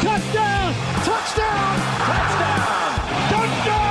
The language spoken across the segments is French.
Touchdown. Touchdown. Touchdown. Touchdown.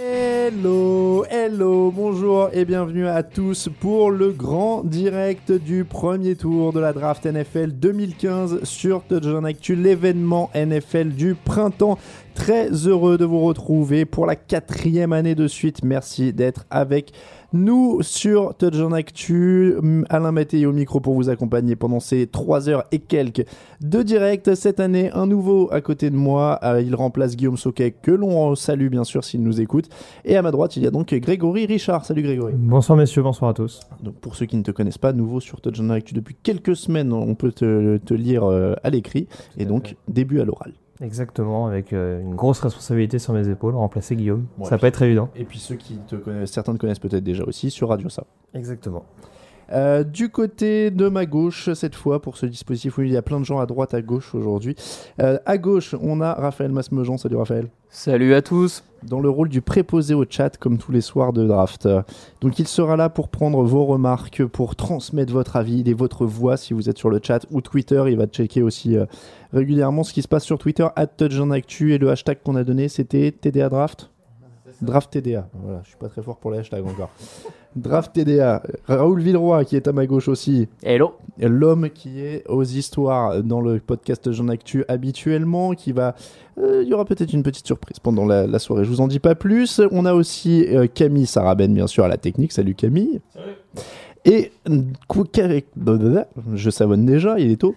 Hello, hello, bonjour et bienvenue à tous pour le grand direct du premier tour de la draft NFL 2015 sur Touchdown Actu, l'événement NFL du printemps. Très heureux de vous retrouver pour la quatrième année de suite. Merci d'être avec nous sur Touchdown Actu. Alain Mattei au micro pour vous accompagner pendant ces trois heures et quelques de direct. Cette année, un nouveau à côté de moi. Euh, il remplace Guillaume Soquet, que l'on salue bien sûr s'il nous écoute. Et à ma droite, il y a donc Grégory Richard. Salut Grégory. Bonsoir messieurs, bonsoir à tous. Donc pour ceux qui ne te connaissent pas, nouveau sur Touchdown Actu depuis quelques semaines, on peut te, te lire euh, à l'écrit. Et donc, début à l'oral. Exactement, avec euh, une grosse responsabilité sur mes épaules, remplacer Guillaume. Ouais, ça va pas être évident. Et puis ceux qui te connaissent, certains te connaissent peut-être déjà aussi sur Radio Ça. Exactement. Euh, du côté de ma gauche, cette fois, pour ce dispositif où il y a plein de gens à droite, à gauche aujourd'hui. Euh, à gauche, on a Raphaël Masmejean. Salut Raphaël. Salut à tous. Dans le rôle du préposé au chat, comme tous les soirs de draft. Donc il sera là pour prendre vos remarques, pour transmettre votre avis et votre voix si vous êtes sur le chat ou Twitter. Il va checker aussi euh, régulièrement ce qui se passe sur Twitter, at et le hashtag qu'on a donné, c'était TDA Draft. Draft TDA. Voilà, je suis pas très fort pour les hashtags encore. Draft TDA. Raoul Villeroy qui est à ma gauche aussi. Hello. L'homme qui est aux histoires dans le podcast Jean Actu habituellement, qui va. euh, Il y aura peut-être une petite surprise pendant la, la soirée. Je vous en dis pas plus. On a aussi euh, Camille Sarabène bien sûr à la technique. Salut Camille. Et je savonne déjà, il est tôt.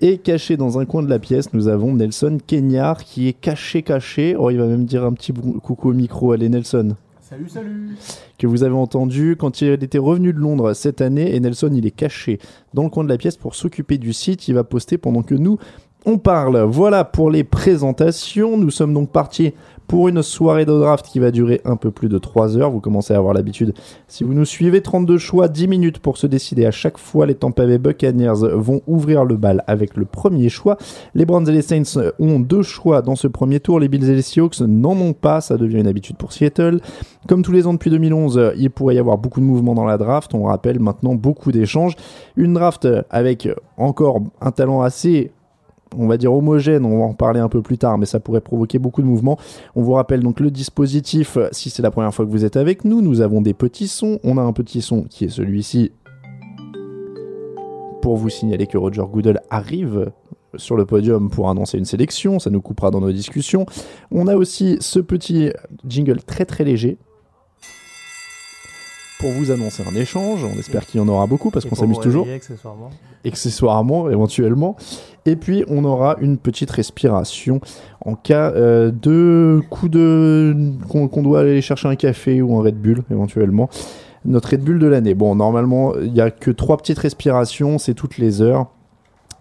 Et caché dans un coin de la pièce, nous avons Nelson Kenyard qui est caché, caché. Oh, il va même dire un petit coucou au micro. Allez, Nelson. Salut, salut. Que vous avez entendu quand il était revenu de Londres cette année. Et Nelson, il est caché dans le coin de la pièce pour s'occuper du site. Il va poster pendant que nous, on parle. Voilà pour les présentations. Nous sommes donc partis pour une soirée de draft qui va durer un peu plus de 3 heures. Vous commencez à avoir l'habitude. Si vous nous suivez, 32 choix, 10 minutes pour se décider. À chaque fois, les Tampa Bay Buccaneers vont ouvrir le bal avec le premier choix. Les Browns et les Saints ont deux choix dans ce premier tour. Les Bills et les Seahawks n'en ont pas. Ça devient une habitude pour Seattle. Comme tous les ans depuis 2011, il pourrait y avoir beaucoup de mouvements dans la draft. On rappelle maintenant beaucoup d'échanges. Une draft avec encore un talent assez on va dire homogène, on va en parler un peu plus tard, mais ça pourrait provoquer beaucoup de mouvements. On vous rappelle donc le dispositif, si c'est la première fois que vous êtes avec nous, nous avons des petits sons. On a un petit son qui est celui-ci pour vous signaler que Roger Goodell arrive sur le podium pour annoncer une sélection, ça nous coupera dans nos discussions. On a aussi ce petit jingle très très léger pour vous annoncer un échange. On espère qu'il y en aura beaucoup parce qu'on s'amuse toujours. accessoirement. accessoirement éventuellement. Et puis on aura une petite respiration en cas euh, de coup de qu'on qu'on doit aller chercher un café ou un Red Bull éventuellement. Notre Red Bull de l'année. Bon, normalement, il n'y a que trois petites respirations, c'est toutes les heures,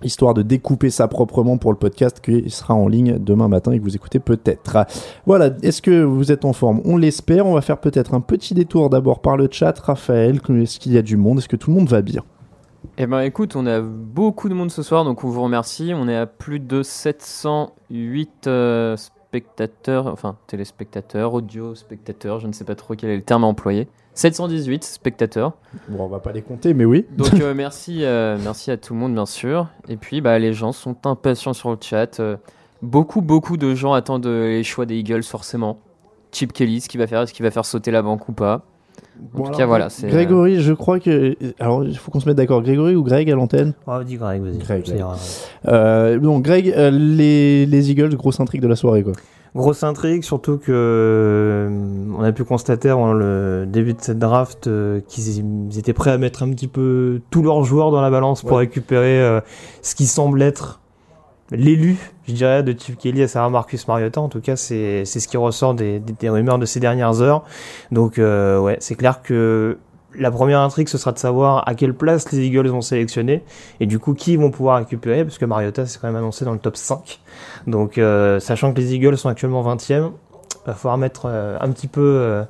histoire de découper ça proprement pour le podcast qui sera en ligne demain matin et que vous écoutez peut-être. Voilà, est-ce que vous êtes en forme? On l'espère. On va faire peut-être un petit détour d'abord par le chat. Raphaël, est-ce qu'il y a du monde? Est-ce que tout le monde va bien? Eh ben écoute, on a beaucoup de monde ce soir, donc on vous remercie. On est à plus de 708 euh, spectateurs, enfin téléspectateurs, audio spectateurs, je ne sais pas trop quel est le terme à employer. 718 spectateurs. Bon, on va pas les compter, mais oui. Donc euh, merci, euh, merci à tout le monde bien sûr. Et puis bah, les gens sont impatients sur le chat. Euh, beaucoup, beaucoup de gens attendent les choix des Eagles forcément. Chip Kelly, ce qu'il va faire, est-ce qu'il va faire sauter la banque ou pas? En Bon, tout alors, cas voilà. c'est, euh, Grégory, je crois que. Alors, il faut qu'on se mette d'accord. Grégory ou Greg à l'antenne? Oh, dis Greg, vas-y. Greg, Greg. euh, Donc, Greg, euh, les, les Eagles, grosse intrigue de la soirée, quoi. Grosse intrigue, surtout que euh, on a pu constater avant le début de cette draft euh, qu'ils ils étaient prêts à mettre un petit peu tous leurs joueurs dans la balance pour récupérer euh, ce qui semble être l'élu, je dirais, de Chip Kelly à savoir Marcus Mariota. En tout cas, c'est ce qui ressort des, des, rumeurs de ces dernières heures. Donc, euh, ouais, c'est clair que la première intrigue, ce sera de savoir à quelle place les Eagles vont sélectionner et du coup qui vont pouvoir récupérer, parce que Mariota c'est quand même annoncé dans le top 5. Donc, euh, sachant que les Eagles sont actuellement 20e, va falloir mettre euh, un petit peu euh,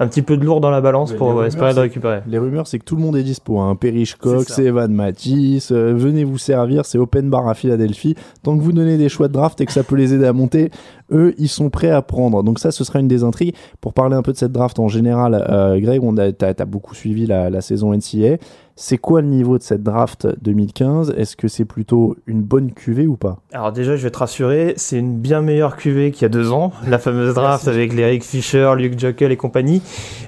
un petit peu de lourd dans la balance Mais pour rumeurs, espérer de récupérer. Les rumeurs, c'est que tout le monde est dispo. Hein. Perry Cox. Evan Matisse, euh, venez vous servir. C'est open bar à Philadelphie. Tant que vous donnez des choix de draft et que ça peut les aider à monter, eux, ils sont prêts à prendre. Donc, ça, ce sera une des intrigues. Pour parler un peu de cette draft en général, euh, Greg, on a, t'as, t'as beaucoup suivi la, la saison NCA. C'est quoi le niveau de cette draft 2015 Est-ce que c'est plutôt une bonne cuvée ou pas? Alors déjà, je vais te rassurer, c'est une bien meilleure cuvée qu'il y a deux ans, la fameuse draft avec les Eric Fisher, Luke Jokel et compagnie.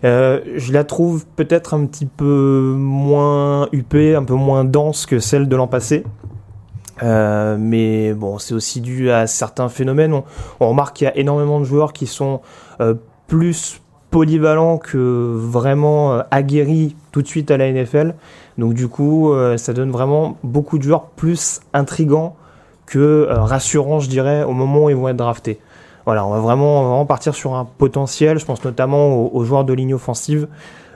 Euh, je la trouve peut-être un petit peu moins huppée, un peu moins dense que celle de l'an passé. Euh, mais bon, c'est aussi dû à certains phénomènes. On, remarque qu'il y a énormément de joueurs qui sont euh, plus polyvalents que vraiment euh, aguerris tout de suite à la NFL. Donc du coup, ça donne vraiment beaucoup de joueurs plus intrigants que rassurants, je dirais, au moment où ils vont être draftés. Voilà, on va vraiment, partir sur un potentiel. Je pense notamment aux, joueurs de ligne offensive,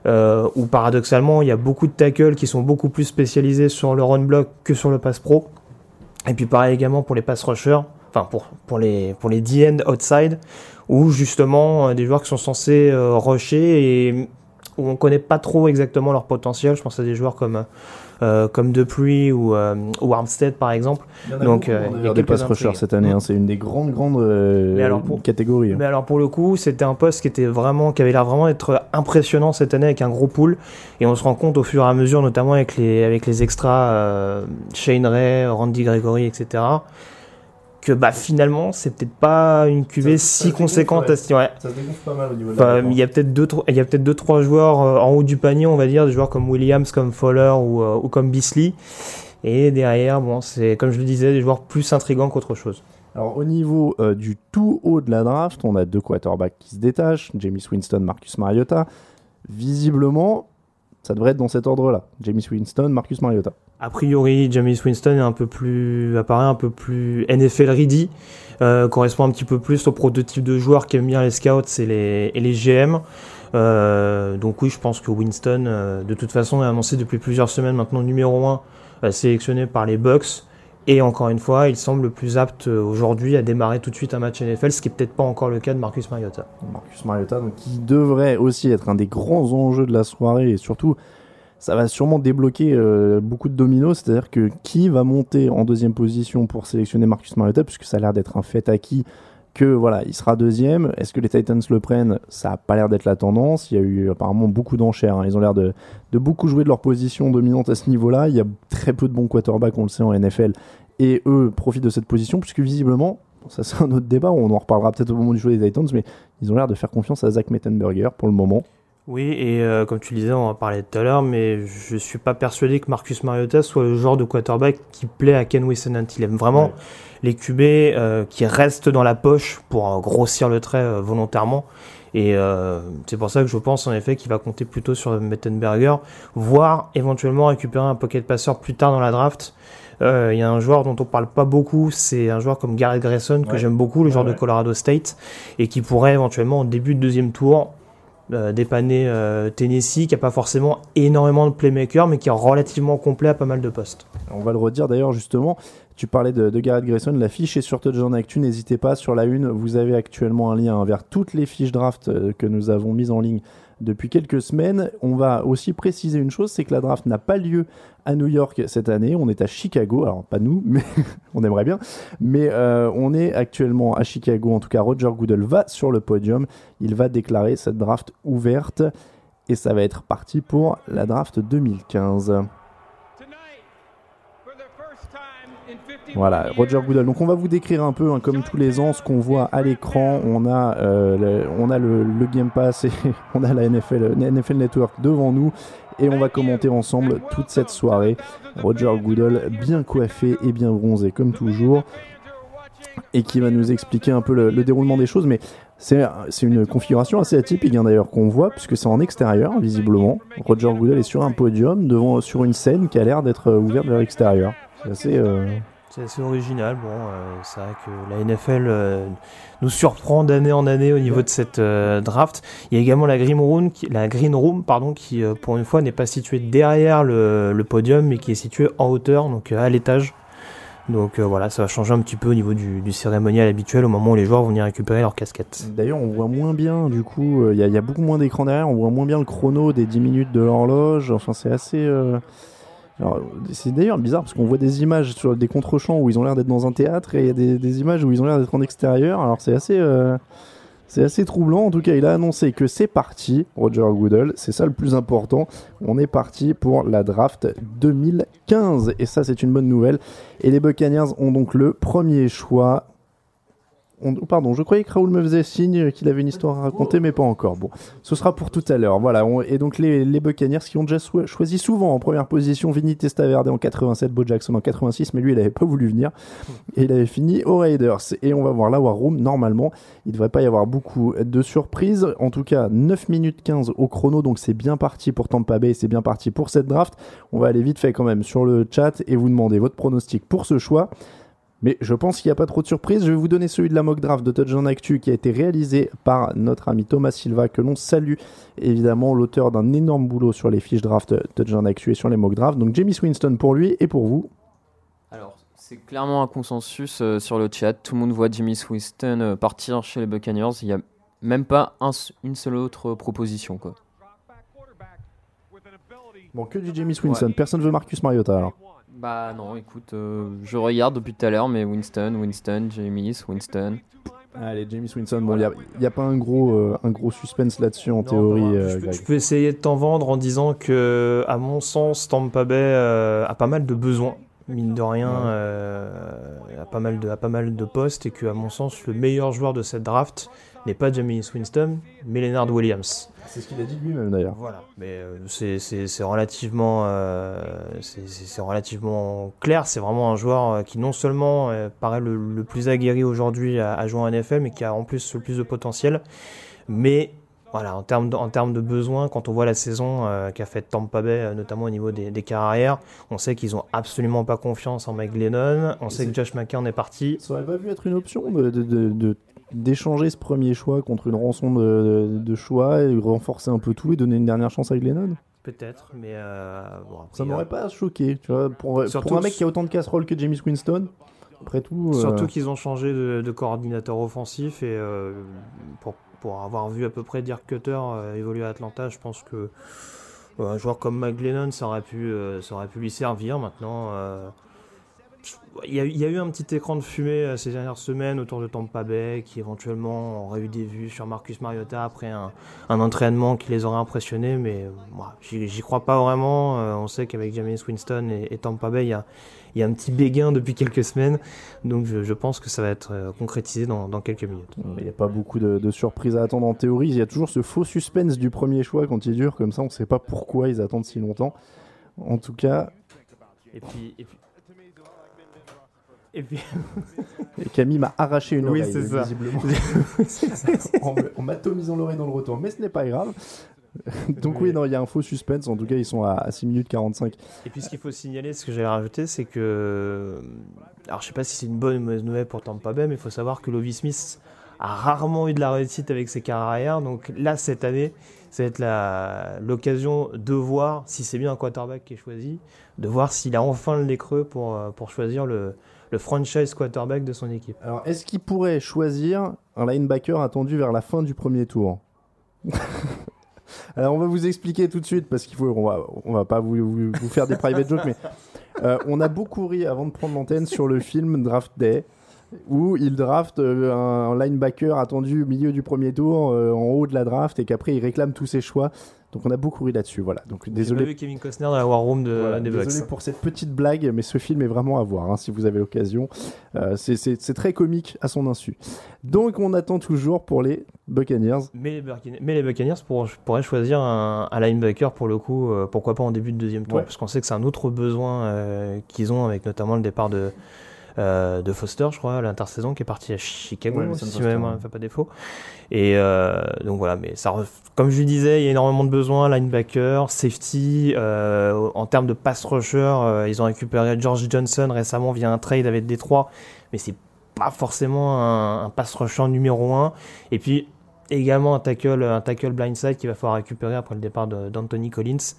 où paradoxalement, il y a beaucoup de tackles qui sont beaucoup plus spécialisés sur le run block que sur le pass pro. Et puis pareil également pour les pass rushers, enfin pour, pour les, pour les D-end outside, où justement euh, des joueurs qui sont censés euh, rusher et où on connaît pas trop exactement leur potentiel. Je pense à des joueurs comme, euh, comme Dupree ou, euh, ou Armstead par exemple. Donc, euh, il y a des quelques pass rushers cette année. hein. C'est une des grandes, grandes euh, Mais alors, pour- catégories. hein. Mais alors pour le coup, c'était un poste qui était vraiment, qui avait l'air vraiment d'être impressionnant cette année avec un gros pool. Et on se rend compte au fur et à mesure, notamment avec les avec les extras, euh, Shane Ray, Randy Gregory, etc. Que bah finalement, c'est peut-être pas une cuvée si conséquente. ouais. à ce- ouais. Ça se dégonfle pas mal au niveau de il y a peut-être deux, trois- il y a peut-être deux trois joueurs euh, en haut du panier, on va dire, des joueurs comme Williams, comme Fowler ou, euh, ou comme Beasley. Et derrière, bon, c'est comme je le disais, des joueurs plus intrigants qu'autre chose. Alors au niveau euh, du tout haut de la draft, on a deux quarterbacks qui se détachent, James Winston, Marcus Mariota. Visiblement, ça devrait être dans cet ordre-là. James Winston, Marcus Mariota. A priori, James Winston est un peu plus, apparaît un peu plus NFL ready, euh, correspond un petit peu plus au prototype de joueur qu'aiment bien les scouts et les, et les GM. Euh, donc oui, je pense que Winston, euh, de toute façon, est annoncé depuis plusieurs semaines maintenant numéro 1, sélectionné par les Bucks. Et encore une fois, il semble le plus apte euh, aujourd'hui à démarrer tout de suite un match NFL, ce qui est peut-être pas encore le cas de Marcus Mariota. Marcus Mariota, donc qui devrait aussi être un des grands enjeux de la soirée et surtout, ça va sûrement débloquer euh, beaucoup de dominos. C'est-à-dire que qui va monter en deuxième position pour sélectionner Marcus Mariota, puisque ça a l'air d'être un fait acquis que voilà, il sera deuxième. Est-ce que les Titans le prennent? Ça a pas l'air d'être la tendance. Il y a eu apparemment beaucoup d'enchères. hein. Ils ont l'air de, de beaucoup jouer de leur position dominante à ce niveau-là. Il y a très peu de bons quarterbacks, on le sait en NFL, et eux profitent de cette position, puisque visiblement, ça c'est un autre débat. On en reparlera peut-être au moment du choix des Titans, mais ils ont l'air de faire confiance à Zach Mettenberger pour le moment. Oui, et euh, comme tu le disais, on en parlait tout à l'heure, mais je suis pas persuadé que Marcus Mariota soit le genre de quarterback qui plaît à Ken Whisenant. Il aime vraiment Ouais. les QB euh, qui restent dans la poche pour euh, grossir le trait euh, volontairement Et euh, c'est pour ça que je pense en effet qu'il va compter plutôt sur Mettenberger, voire éventuellement récupérer un pocket passeur plus tard dans la draft. Euh, Il y a un joueur dont on parle pas beaucoup, c'est un joueur comme Garrett Grayson que Ouais. j'aime beaucoup, le joueur de. Colorado State, et qui pourrait éventuellement en début de deuxième tour euh, dépanner euh, Tennessee, qui a pas forcément énormément de playmakers, mais qui est relativement complet à pas mal de postes. On va le redire d'ailleurs justement. Tu parlais de, de Garrett Grayson, la fiche est sur Touchdown Actu. N'hésitez pas sur la une. Vous avez actuellement un lien vers toutes les fiches draft euh, que nous avons mises en ligne depuis quelques semaines. On va aussi préciser une chose, c'est que la draft n'a pas lieu à New York cette année. On est à Chicago. Alors pas nous, mais on aimerait bien. Mais euh, on est actuellement à Chicago. En tout cas, Roger Goodell va sur le podium. Il va déclarer cette draft ouverte et ça va être parti pour la draft 2015. Voilà, Roger Goodell. Donc on va vous décrire un peu, hein, comme tous les ans, ce qu'on voit à l'écran. On a, euh, le, on Game Pass et on a la NFL, Network devant nous. Et on va commenter ensemble toute cette soirée. Roger Goodell, bien coiffé et bien bronzé, comme toujours. Et qui va nous expliquer un peu le, le déroulement des choses. Mais c'est c'est une configuration assez atypique hein, d'ailleurs qu'on voit, puisque c'est en extérieur, visiblement. Roger Goodell est sur un podium, devant, sur une scène qui a l'air d'être euh, ouverte vers l'extérieur. C'est assez. euh, C'est assez original. Bon, euh, c'est vrai que la NFL euh, nous surprend d'année en année au niveau de cette euh, draft. Il y a également la Green Room, qui, la Green Room pardon, qui euh, pour une fois n'est pas située derrière le, le podium, mais qui est située en hauteur, donc euh, à l'étage. Donc euh, voilà, ça va changer un petit peu au niveau du, du cérémonial habituel au moment où les joueurs vont venir récupérer leurs casquettes. D'ailleurs, on voit moins bien, du coup, euh, il y, y a beaucoup moins d'écran derrière, on voit moins bien le chrono des 10 minutes de l'horloge. Enfin, c'est assez. C'est d'ailleurs bizarre parce qu'on voit des images sur des contre-champs où ils ont l'air d'être dans un théâtre et des, images où ils ont l'air d'être en extérieur. Alors, c'est assez. euh, assez troublant. En tout cas, il a annoncé que c'est parti, Roger Goodell. C'est ça le plus important. On est parti pour la draft 2015. Et ça, c'est une bonne nouvelle. Et les Buccaneers ont donc le premier choix. On- pardon, je croyais que Raoul me faisait signe qu'il avait une histoire à raconter, mais pas encore. Bon, ce sera pour tout à l'heure. Voilà. et donc les, Buccaneers qui ont déjà choisi souvent en première position Vinny Testaverde en 87, Bo Jackson en 86, mais lui il avait pas voulu venir et il avait fini aux Raiders. Et on va voir la War Room. Normalement, il devrait pas y avoir beaucoup de surprises. En tout cas, 9 minutes 15 au chrono, donc c'est bien parti pour Tampa Bay, c'est bien parti pour cette draft. On va aller vite fait quand même sur le chat et vous demander votre pronostic pour ce choix. Mais je pense qu'il n'y a pas trop de surprises. Je vais vous donner celui de la mock draft de Touchdown Actu qui a été réalisé par notre ami Thomas Silva, que l'on salue évidemment, l'auteur d'un énorme boulot sur les fiches draft Touchdown Actu et sur les mock drafts. Donc Jamie Winston pour lui et pour vous. Alors, c'est clairement un consensus euh, sur le chat. Tout le monde voit Jimmy Winston euh, partir chez les Buccaneers. Il n'y a même pas un une seule autre proposition. Quoi. Bon, que du Jamie Winston? Personne veut Marcus Mariota alors. Bah non, écoute, euh, je regarde depuis tout à l'heure, mais Winston, Winston, James, Winston. Allez, Jamie Winston. Bon, il n'y a, pas un gros, euh, un gros suspense là-dessus en Non, théorie. bah, euh, je, peux, Greg. je peux essayer de t'en vendre en disant que, à mon sens, Tampa Bay euh, a pas mal de besoins, mine de rien, euh, a, pas mal de, a pas mal de postes, et que, à mon sens, le meilleur joueur de cette draft n'est pas Jamie Winston, mais Leonard Williams. C'est ce qu'il a dit lui-même d'ailleurs. Voilà, mais euh, c'est- relativement, euh, c'est- relativement clair. C'est vraiment un joueur euh, qui non seulement euh, paraît le, le plus aguerri aujourd'hui à, à jouer en NFL, mais qui a en plus le plus de potentiel. Mais voilà, en termes de, en termes de besoins, quand on voit la saison euh, qu'a fait Tampa Bay, notamment au niveau des, des carrières, on sait qu'ils ont absolument pas confiance en Mike Glennon. On sait que Josh McCown est parti. Ça aurait pas pu être une option de- de- d'échanger ce premier choix contre une rançon de, choix et renforcer un peu tout et donner une dernière chance à Glennon Peut-être, mais euh, bon, après, Ça euh, m'aurait pas choqué, tu vois. Pour, pour un mec qui a autant de casseroles que James Winston, après tout. euh, Surtout qu'ils ont changé de, de coordinateur offensif et euh, pour, pour avoir vu à peu près Dirk Cutter euh, évoluer à Atlanta, je pense que un joueur comme McGlennon, ça aurait pu, ça aurait pu lui servir. Maintenant, il y, a, eu- il y a eu un petit écran de fumée euh, ces dernières semaines autour de Tampa Bay qui éventuellement aurait eu des vues sur Marcus Mariota après un, un entraînement qui les aurait impressionnés, mais euh, moi, j'y crois pas vraiment. Euh, on sait qu'avec James Winston et, et Tampa Bay, il y a, il y a un petit béguin depuis quelques semaines. Donc je, je pense que ça va être concrétisé dans, dans quelques minutes. Il n'y a pas beaucoup de, de surprises à attendre en théorie. Il y a toujours ce faux suspense du premier choix quand il dure comme ça. On ne sait pas pourquoi ils attendent si longtemps. En tout cas, Et puis, et puis, Et puis, Et Camille m'a arraché une Oui, oreille, c'est ça. visiblement. en, en m'atomisant l'oreille dans le retour, mais ce n'est pas grave. Donc oui, non, il y a un faux suspense. En tout cas, ils sont à, à 6 minutes 45. Et puis ce qu'il faut signaler, ce que j'allais rajouter, c'est que. Alors je sais pas si c'est une bonne ou une mauvaise nouvelle pour Tampa Bay, mais il faut savoir que Lovie Smith a rarement eu de la réussite avec ses carrières arrière. Donc là, cette année, ça va être la- l'occasion de voir si c'est bien un quarterback qui est choisi, de voir s'il a enfin le creux pour, euh, pour choisir le, le franchise quarterback de son équipe. Alors, est-ce qu'il pourrait choisir un linebacker attendu vers la fin du premier tour Alors, on va vous expliquer tout de suite parce qu'il faut, on va, on va pas vous, faire des private jokes, mais euh, on a beaucoup ri avant de prendre l'antenne sur le film Draft Day où il draft euh, un linebacker attendu au milieu du premier tour, euh, en haut de la draft, et qu'après il réclame tous ses choix. Donc on a beaucoup ri là-dessus. Voilà. Donc désolé pas vu Kevin Costner dans la War Room de, voilà, des Bucks. désolé pour cette petite blague, mais ce film est vraiment à voir hein, si vous avez l'occasion. Euh, c'est- très comique à son insu. Donc on attend toujours pour les Buccaneers. Mais les, Buccaneers, mais les Buccaneers pour- pourraient choisir un, un linebacker pour le coup, euh, pourquoi pas en début de deuxième tour, Ouais. parce qu'on sait que c'est un autre besoin euh, qu'ils ont avec notamment le départ de, euh, de Foster, je crois, l'intersaison qui est parti à Chicago, Ouais, si ma mémoire ne me fait pas défaut. Et euh, donc voilà, mais ça, comme je lui disais, il y a énormément de besoins, linebacker, safety, euh, en termes de pass rusher, ils ont récupéré George Johnson récemment via un trade avec Détroit, mais c'est pas forcément un, un pass rusher numéro 1. Et puis également un tackle, un tackle blindside qu'il va falloir récupérer après le départ d'Anthony Collins.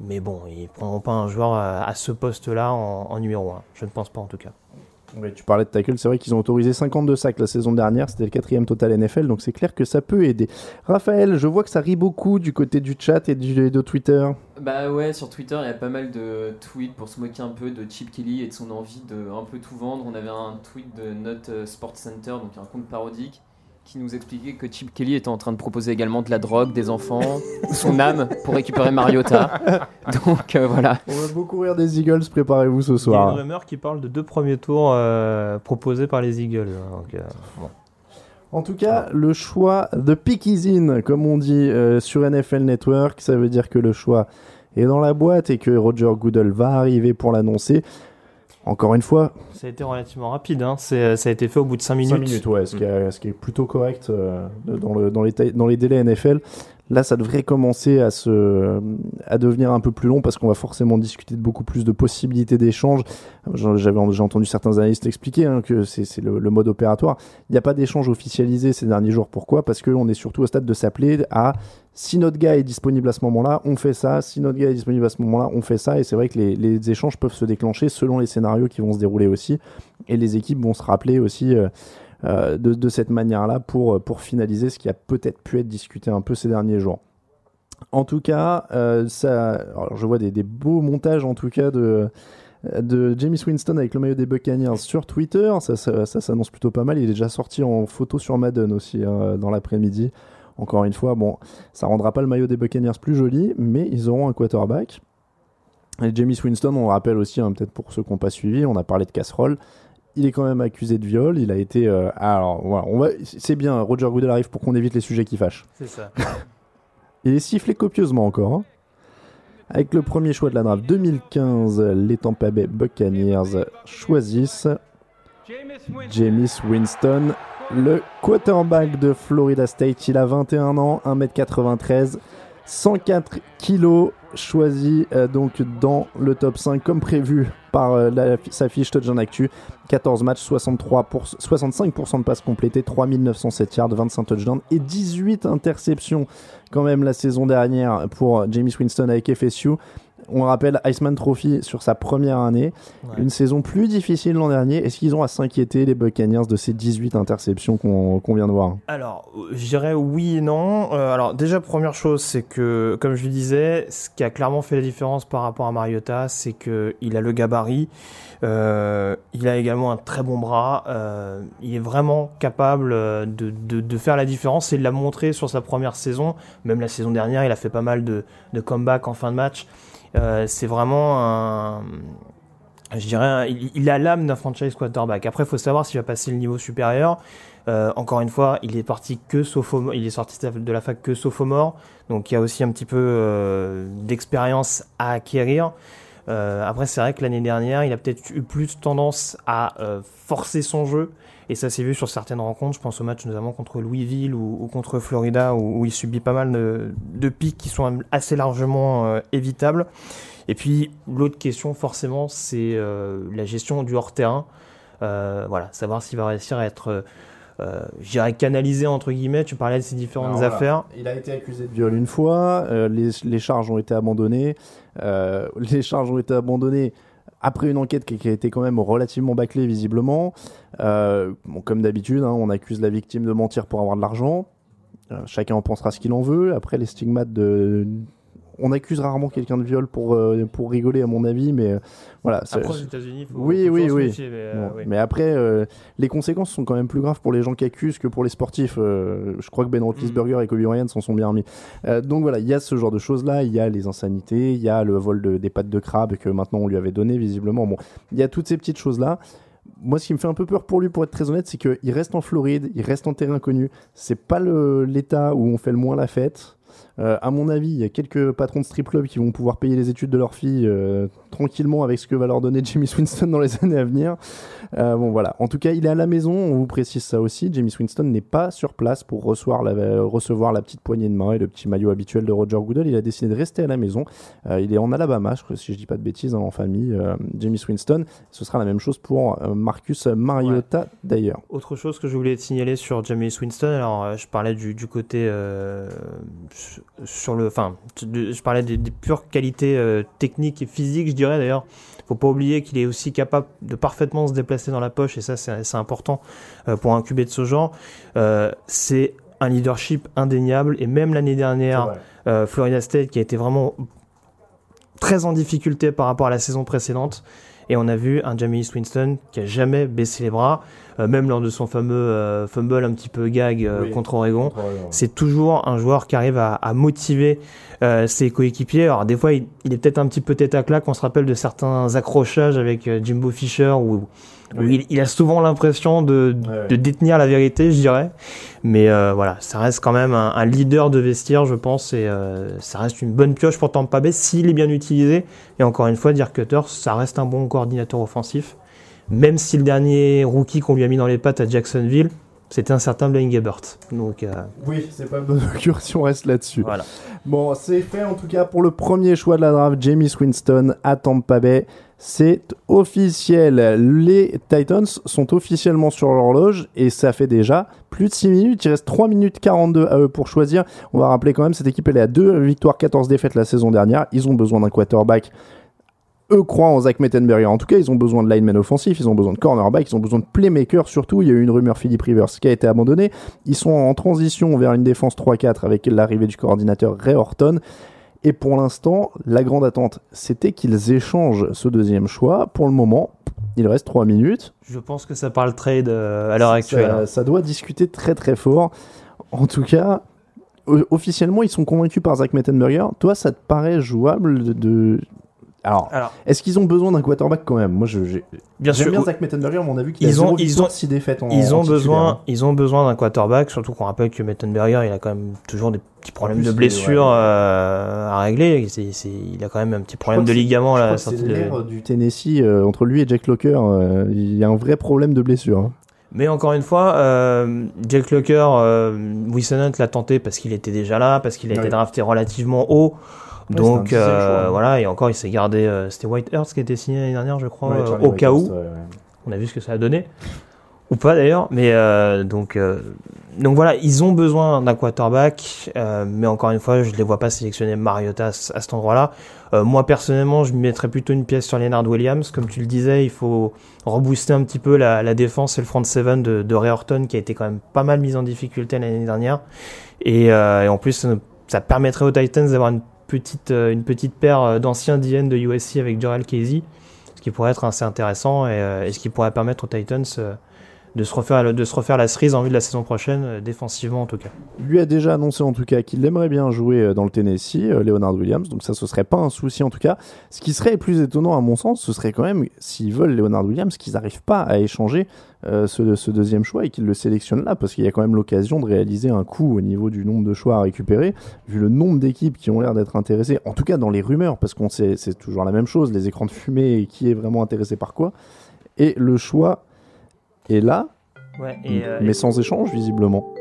Mais bon, ils prendront pas un joueur à, à ce poste-là en, en numéro 1. Je ne pense pas en tout cas. Tu parlais de tackle, c'est vrai qu'ils ont autorisé 52 sacs la saison dernière, c'était le quatrième total NFL, donc c'est clair que ça peut aider. Raphaël, je vois que ça rit beaucoup du côté du chat et du, de Twitter. Bah ouais, sur Twitter, il y a pas mal de tweets pour se moquer un peu de Chip Kelly et de son envie de un peu tout vendre. On avait un tweet de Not Sports Center, donc un compte parodique, qui nous expliquait que Chip Kelly était en train de proposer également de la drogue, des enfants, son âme pour récupérer Mariota. Donc euh, voilà. On va beaucoup rire des Eagles, préparez-vous ce Il y a une soir. rumeur qui parle de deux premiers tours euh, proposés par les Eagles. hein, donc, euh, bon. En tout cas, le choix de pick is in, comme on dit euh, sur NFL Network, ça veut dire que le choix est dans la boîte et que Roger Goodell va arriver pour l'annoncer. Encore une fois, Ça a été relativement rapide. Hein. C'est- Ça a été fait au bout de 5 minutes. 5 minutes, ouais, ce, qui est, ce qui est plutôt correct euh, dans, le, dans, les ta- dans les délais NFL. Là, ça devrait commencer à, se, à devenir un peu plus long parce qu'on va forcément discuter de beaucoup plus de possibilités d'échange. J'avais j'ai entendu certains analystes expliquer hein, que c'est le, mode opératoire. Il n'y a pas d'échange officialisé ces derniers jours. Pourquoi? Parce qu'on est surtout au stade de s'appeler à si notre gars est disponible à ce moment-là, on fait ça. Si notre gars est disponible à ce moment-là, on fait ça. Et c'est vrai que les, échanges peuvent se déclencher selon les scénarios qui vont se dérouler aussi. Et les équipes vont se rappeler aussi. euh, de, de cette manière-là pour, pour finaliser ce qui a peut-être pu être discuté un peu ces derniers jours. En tout cas, euh, ça, je vois des, beaux montages en tout cas de, de James Winston avec le maillot des Buccaneers sur Twitter. Ça, ça, s'annonce plutôt pas mal. Il est déjà sorti en photo sur Madden aussi hein, dans l'après-midi. Encore une fois, bon, ça rendra pas le maillot des Buccaneers plus joli, mais ils auront un quarterback. Et James Winston, on le rappelle aussi, hein, peut-être pour ceux qui n'ont pas suivi, on a parlé de casserole il est quand même accusé de viol. Il a été. euh, alors, voilà, on va, c'est bien. Roger Goodell arrive pour qu'on évite les sujets qui fâchent. C'est ça. Il est sifflé copieusement encore. hein. Avec le premier choix de la draft 2015, les Tampa Bay Buccaneers choisissent James Winston, le quarterback de Florida State. Il a 21 ans, 1m93, 104 kilos, choisi euh, donc dans le top 5 comme prévu par euh, la- sa fiche Touchdown Actu. 14 matchs, 63 pour- 65% de passes complétées, 3907 yards, 25 touchdowns et 18 interceptions quand même la saison dernière pour James Winston avec FSU. On rappelle Iceman Trophy sur sa première année. Ouais. Une saison plus difficile l'an dernier. Est-ce qu'ils ont à s'inquiéter, les Buccaneers, de ces 18 interceptions qu'on vient de voir? Alors, euh, je dirais oui et non. Euh, alors, déjà, première chose, c'est que, comme je le disais, ce qui a clairement fait la différence par rapport à Mariota, c'est que il a le gabarit, euh, il a également un très bon bras, euh, il est vraiment capable de, de, de faire la différence et il l'a montré sur sa première saison. Même la saison dernière, il a fait pas mal de, de comebacks en fin de match. Euh, c'est vraiment un, je dirais, il, a l'âme d'un franchise quarterback. Après, il faut savoir s'il va passer le niveau supérieur. Euh, encore une fois, il est parti que il est sorti de la fac que sophomore, donc il y a aussi un petit peu euh, d'expérience à acquérir. Après, c'est vrai que l'année dernière, il a peut-être eu plus tendance à forcer son jeu. Et ça s'est vu sur certaines rencontres. Je pense au match notamment contre Louisville ou, ou contre Florida, où, où, il subit pas mal de, de pics qui sont assez largement euh, évitables. Et puis, l'autre question, forcément, c'est euh, la gestion du hors-terrain. Euh, voilà, savoir s'il va réussir à être euh, j'irais canaliser entre guillemets. Tu parlais de ces différentes Alors, affaires. Il a été accusé de viol une fois, euh, les, les charges ont été abandonnées. Euh, les charges ont été abandonnées après une enquête qui, a été quand même relativement bâclée visiblement. Euh, comme d'habitude, hein, on accuse la victime de mentir pour avoir de l'argent. Euh, chacun en pensera ce qu'il en veut. Après, les stigmates de... On accuse rarement quelqu'un de viol pour, euh, pour rigoler, à mon avis, mais euh, voilà. Après, aux États-Unis, faut, Oui, faut oui, se oui. méfier, mais, euh, oui. Mais après, euh, les conséquences sont quand même plus graves pour les gens qui accusent que pour les sportifs. Euh, je crois que Ben Roethlisberger et Kobe Bryant s'en sont bien remis. Euh, donc voilà, il y a ce genre de choses-là. Il y a les insanités, il y a le vol de- des pattes de crabe que maintenant on lui avait donné visiblement. Bon, il y a toutes ces petites choses-là. Moi, ce qui me fait un peu peur pour lui, pour être très honnête, c'est qu'il reste en Floride, il reste en terrain connu. C'est pas le- l'État où on fait le moins la fête. Euh, à mon avis, il y a quelques patrons de strip club qui vont pouvoir payer les études de leur fille euh, tranquillement avec ce que va leur donner Jimmy Winston dans les années à venir. Euh, bon voilà. En tout cas, il est à la maison. On vous précise ça aussi. James Winston n'est pas sur place pour recevoir la, recevoir la petite poignée de main et le petit maillot habituel de Roger Goodell. Il a décidé de rester à la maison. Euh, il est en Alabama, je crois, si je dis pas de bêtises, hein, en famille. euh, James Winston. Ce sera la même chose pour Marcus Mariota d'ailleurs. Autre chose que je voulais te signaler sur James Winston, alors je parlais du, du côté sur- le, enfin, je parlais des, des pures qualités euh, techniques et physiques, je dirais d'ailleurs. Faut pas oublier qu'il est aussi capable de parfaitement se déplacer dans la poche et ça c'est c'est important euh, pour un QB de ce genre. Euh, c'est un leadership indéniable et même l'année dernière, Florida State qui a été vraiment très en difficulté par rapport à la saison précédente. Et on a vu un Jameis Winston qui a jamais baissé les bras, euh, même lors de son fameux euh, fumble un petit peu gag euh, Oui. contre Oregon. C'est toujours un joueur qui arrive à, à motiver ses coéquipiers. Alors des fois, il, il est peut-être un petit peu tête à claque. On se rappelle de certains accrochages avec Jimbo Fisher où Oui. il, il a souvent l'impression de, Ouais, ouais. de détenir la vérité, je dirais. Mais euh, voilà, ça reste quand même un, un leader de vestiaire, je pense, et euh, ça reste une bonne pioche pour Tampa Bay s'il est bien utilisé. Et encore une fois, Dirk Cutter, ça reste un bon coordinateur offensif. Même si le dernier rookie qu'on lui a mis dans les pattes à Jacksonville, c'était un certain Blaine Gabbert. Donc euh, Oui, c'est pas bonne augure si on reste là-dessus. voilà. Bon, c'est fait en tout cas pour le premier choix de la draft, James Winston à Tampa Bay. C'est officiel. Les Titans sont officiellement sur l'horloge et ça fait déjà plus de 6 minutes. Il reste 3 minutes 42 à eux pour choisir. On va rappeler quand même, cette équipe elle est à 2 victoires, 14 défaites la saison dernière. Ils ont besoin d'un quarterback. Eux croient en Zach Mettenberger. En tout cas, ils ont besoin de linemen offensifs, ils ont besoin de cornerback, ils ont besoin de playmakers surtout. Il y a eu une rumeur Philip Rivers qui a été abandonnée. Ils sont en transition vers une défense 3-4 avec l'arrivée du coordinateur Ray Horton. Et pour l'instant, la grande attente, c'était qu'ils échangent ce deuxième choix. Pour le moment, il reste 3 minutes. Je pense que ça parle trade euh, à l'heure actuelle. Ça, ça doit discuter très très fort. En tout cas, officiellement, ils sont convaincus par Zach Mettenberger. Toi, ça te paraît jouable de... Alors, Alors, est-ce qu'ils ont besoin d'un quarterback quand même? Moi, je, j'ai- bien j'aime sûr, bien Zach Mettenberger, mais on a vu qu'il Ils a ont- zéro ils ont- six défaites en ils ont besoin, hein. ils ont besoin d'un quarterback, surtout qu'on rappelle que Mettenberger, il a quand même toujours des petits problèmes plus, de blessures ouais. euh, à régler. Il a quand même un petit problème de ligament là. c'est de- l'ère du Tennessee euh, entre lui et Jack Locker. euh, il y a un vrai problème de blessure. hein. Mais encore une fois, euh, Jack Locker, euh, Wilson Hunt l'a tenté parce qu'il était déjà là, parce qu'il a été drafté relativement haut. Ouais, Donc un euh, choix. voilà, et encore il s'est gardé. euh, C'était White Earth qui était signé l'année dernière, je crois, Ouais, euh, au cas où. On a vu ce que ça a donné. Ou pas d'ailleurs, mais euh, donc euh, donc voilà, ils ont besoin d'un quarterback, euh, mais encore une fois, je les vois pas sélectionner Mariota à, ce- à cet endroit-là. Euh, moi personnellement, je mettrais plutôt une pièce sur Leonard Williams, comme tu le disais, il faut rebooster un petit peu la, la défense et le front seven de, de Ray Horton, qui a été quand même pas mal mis en difficulté l'année dernière, et, euh, et en plus ça permettrait aux Titans d'avoir une euh, une petite paire euh, d'anciens DN de USC avec Jorel Casey, ce qui pourrait être assez intéressant et, euh, ce qui pourrait permettre aux Titans de se refaire, de se refaire la cerise en vue de la saison prochaine, euh, défensivement en tout cas. Lui a déjà annoncé en tout cas qu'il aimerait bien jouer euh, dans le Tennessee, euh, Leonard Williams, donc ça ce serait pas un souci en tout cas. Ce qui serait plus étonnant à mon sens, ce serait quand même, s'ils veulent Leonard Williams, qu'ils n'arrivent pas à échanger ce, ce deuxième choix et qu'ils le sélectionnent là, parce qu'il y a quand même l'occasion de réaliser un coup au niveau du nombre de choix à récupérer, vu le nombre d'équipes qui ont l'air d'être intéressées, en tout cas dans les rumeurs, parce qu'on sait c'est toujours la même chose, les écrans de fumée qui est vraiment intéressé par quoi. Et le choix est là, Ouais, et, euh, mais et- sans échange visiblement.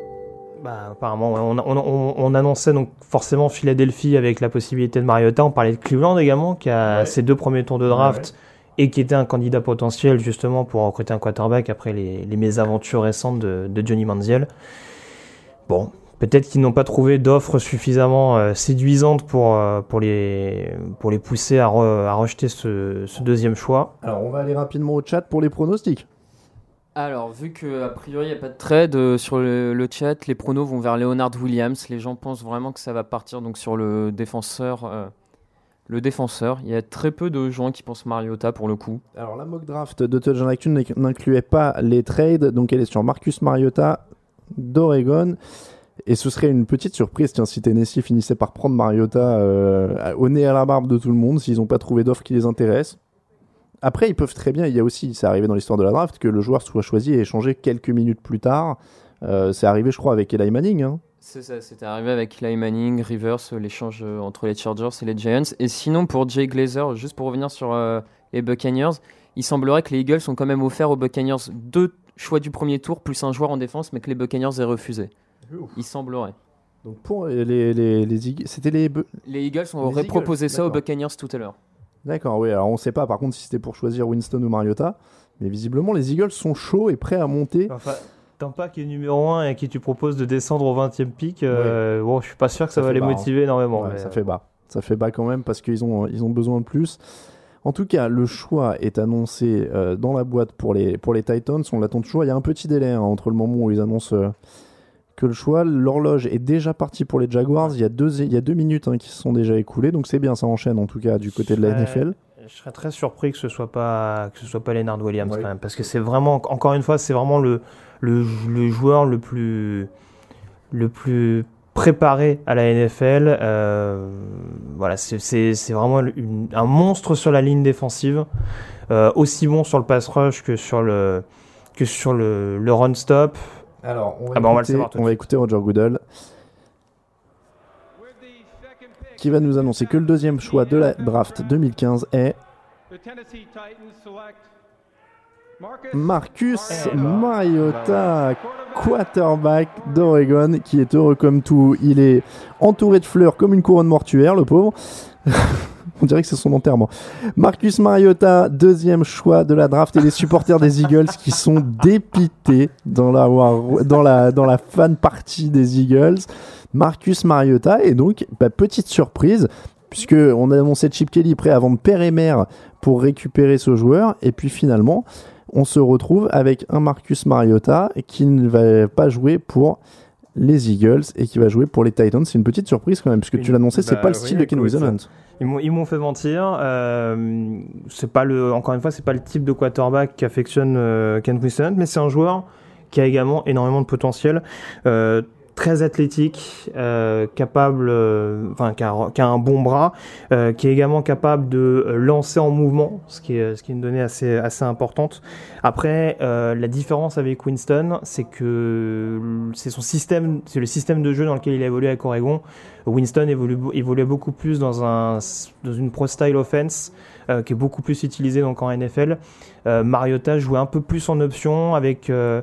Bah, apparemment, ouais. on, on- on- on annonçait donc forcément Philadelphie avec la possibilité de Mariota. On parlait de Cleveland également, qui a Ouais. ses deux premiers tours de draft et qui était un candidat potentiel justement pour recruter un quarterback après les, les mésaventures récentes de, de Johnny Manziel. Bon, peut-être qu'ils n'ont pas trouvé d'offres suffisamment euh, séduisantes pour, euh, pour, les, pour les pousser à, re- à rejeter ce, ce deuxième choix. Alors on va aller rapidement au chat pour les pronostics. Alors, vu que a priori il n'y a pas de trade euh, sur le, chat, les pronos vont vers Leonard Williams. Les gens pensent vraiment que ça va partir donc sur le défenseur. euh, le défenseur. Il y a très peu de gens qui pensent Mariota pour le coup. Alors la mock draft de Touchdown n'inc- n'incluait pas les trades, donc elle est sur Marcus Mariota d'Oregon. Et ce serait une petite surprise tiens, si Tennessee finissait par prendre Mariota euh, au nez à la barbe de tout le monde, s'ils n'ont pas trouvé d'offre qui les intéresse. Après, ils peuvent très bien, il y a aussi, c'est arrivé dans l'histoire de la draft, que le joueur soit choisi et échangé quelques minutes plus tard. Euh, c'est arrivé, je crois, avec Eli Manning. hein. C'est ça, c'était arrivé avec Eli Manning, Rivers, euh, l'échange euh, entre les Chargers et les Giants. Et sinon, pour Jay Glazer, juste pour revenir sur euh, les Buccaneers, il semblerait que les Eagles ont quand même offert aux Buccaneers deux choix du premier tour plus un joueur en défense, mais que les Buccaneers aient refusé. Il semblerait. Donc pour les, les, les, les Eag- c'était les... Les Eagles Eagles, proposé ça aux. Buccaneers tout à l'heure. D'accord, oui, alors on sait pas par contre si c'était pour choisir Winston ou Mariota, mais visiblement les Eagles sont chauds et prêts à monter. Enfin, Tampa qui est numéro 1 et à qui tu proposes de descendre au 20 e pic, euh, bon, je suis pas sûr que ça, Ça va les bas, hein. motiver énormément. Ouais, mais, ça euh, fait bas. Ça fait bas quand même parce qu'ils ont, ils ont besoin de plus. En tout cas, le choix est annoncé euh, dans la boîte pour les, pour les Titans. On l'attend toujours. Il y a un petit délai hein, entre le moment où ils annoncent euh, que le choix. L'horloge est déjà partie pour les Jaguars. Il y a deux, il y a deux minutes hein, qui se sont déjà écoulées. Donc c'est bien, ça enchaîne en tout cas du côté de la. NFL. Je serais très surpris que ce soit pas que ce soit pas Leonard Williams Ouais. quand même, parce que c'est vraiment encore une fois c'est vraiment le, le le joueur le plus le plus préparé à la NFL. Euh, voilà, c'est vraiment une- un monstre sur la ligne défensive, euh, aussi bon sur le pass rush que sur le que sur le, le run stop. Alors, on va, Ah bah, on va le écouter, savoir tout de on va écouter Roger Goodell qui va nous annoncer que le deuxième choix de la draft 2015 est Marcus Eh ben, Mariota, quarterback d'Oregon, qui est heureux comme tout. Il est entouré de fleurs comme une couronne mortuaire, le pauvre. On dirait que c'est son enterrement. Marcus Mariota, deuxième choix de la draft, et les supporters des Eagles qui sont dépités dans la, war- dans la, dans la fan party des Eagles. Marcus Mariota, et donc, bah, petite surprise, puisque on a annoncé Chip Kelly prêt à vendre père et mère pour récupérer ce joueur, et puis finalement, on se retrouve avec un Marcus Mariota qui ne va pas jouer pour les Eagles et qui va jouer pour les Titans. C'est une petite surprise quand même, puisque tu l'annonçais, c'est bah pas le style de Ken Wisenhunt. Ils m'ont, fait mentir. Euh, c'est pas le, encore une fois, c'est pas le type de quarterback qu'affectionne euh, Ken Winston, mais c'est un joueur qui a également énormément de potentiel. Euh, très athlétique, euh, capable, euh, enfin, qui a, un bon bras, euh, qui est également capable de euh, lancer en mouvement, ce qui est, ce qui est une donnée assez, assez importante. Après, euh, la différence avec Winston, c'est que c'est son système, c'est le système de jeu dans lequel il a évolué avec Oregon. Winston évolue, évoluait beaucoup plus dans, un, dans une pro-style offense euh, qui est beaucoup plus utilisée donc en NFL. Euh, Mariota jouait un peu plus en option avec euh,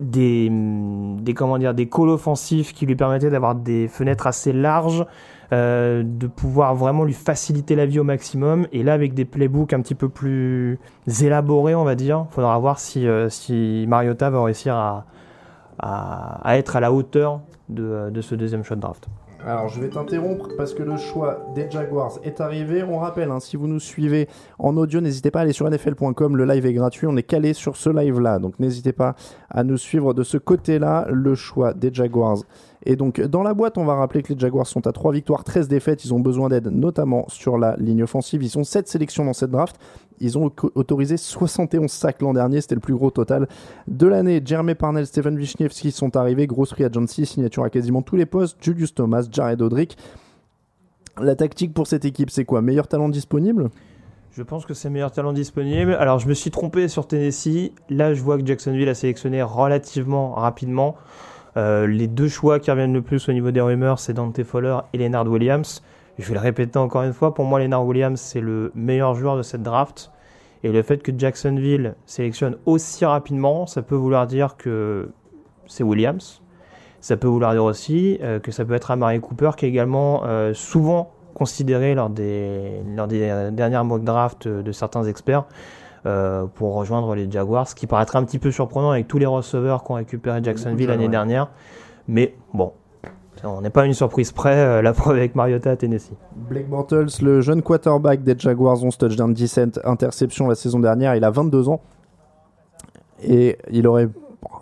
des, des, calls offensifs qui lui permettaient d'avoir des fenêtres assez larges, euh, de pouvoir vraiment lui faciliter la vie au maximum. Et là, avec des playbooks un petit peu plus élaborés, on va dire, il faudra voir si, euh, Mariota va réussir à être à la hauteur de, de ce deuxième shot draft. Alors je vais t'interrompre parce que le choix des Jaguars est arrivé. On rappelle, hein, si vous nous suivez en audio, n'hésitez pas à aller sur nfl.com. Le live est gratuit. On est calé sur ce live-là. Donc n'hésitez pas à nous suivre de ce côté-là. Le choix des Jaguars Et donc, dans la boîte, on va rappeler que les Jaguars sont à 3 victoires, 13 défaites. Ils ont besoin d'aide, notamment sur la ligne offensive. Ils ont 7 sélections dans cette draft. Ils ont autorisé 71 sacs l'an dernier. C'était le plus gros total de l'année. Jeremy Parnell, Stephen Wisniewski sont arrivés. Grosse free agency, signature à quasiment tous les postes. Julius Thomas, Jared Odrick. La tactique pour cette équipe, c'est quoi? Meilleur talent disponible? Je pense que c'est le meilleur talent disponible. Alors, je me suis trompé sur Tennessee. Là, je vois que Jacksonville a sélectionné relativement rapidement. Euh, les deux choix qui reviennent le plus au niveau des rumeurs, c'est Dante Fowler et Leonard Williams. Je vais le répéter encore une fois. Pour moi, Leonard Williams, c'est le meilleur joueur de cette draft. Et le fait que Jacksonville sélectionne aussi rapidement, ça peut vouloir dire que c'est Williams. Ça peut vouloir dire aussi euh, que ça peut être Amari Cooper, qui est également euh, souvent considéré lors des, lors des dernières mock drafts de certains experts euh, pour rejoindre les Jaguars, ce qui paraîtrait un petit peu surprenant avec tous les receveurs qu'ont récupéré Jacksonville l'année ouais. dernière. Mais bon, on n'est pas à une surprise près, euh, la preuve avec Mariota à Tennessee. Blake Bortles, le jeune quarterback des Jaguars, 11 touchdowns, 17 interceptions la saison dernière. Il a 22 ans. Et il aurait.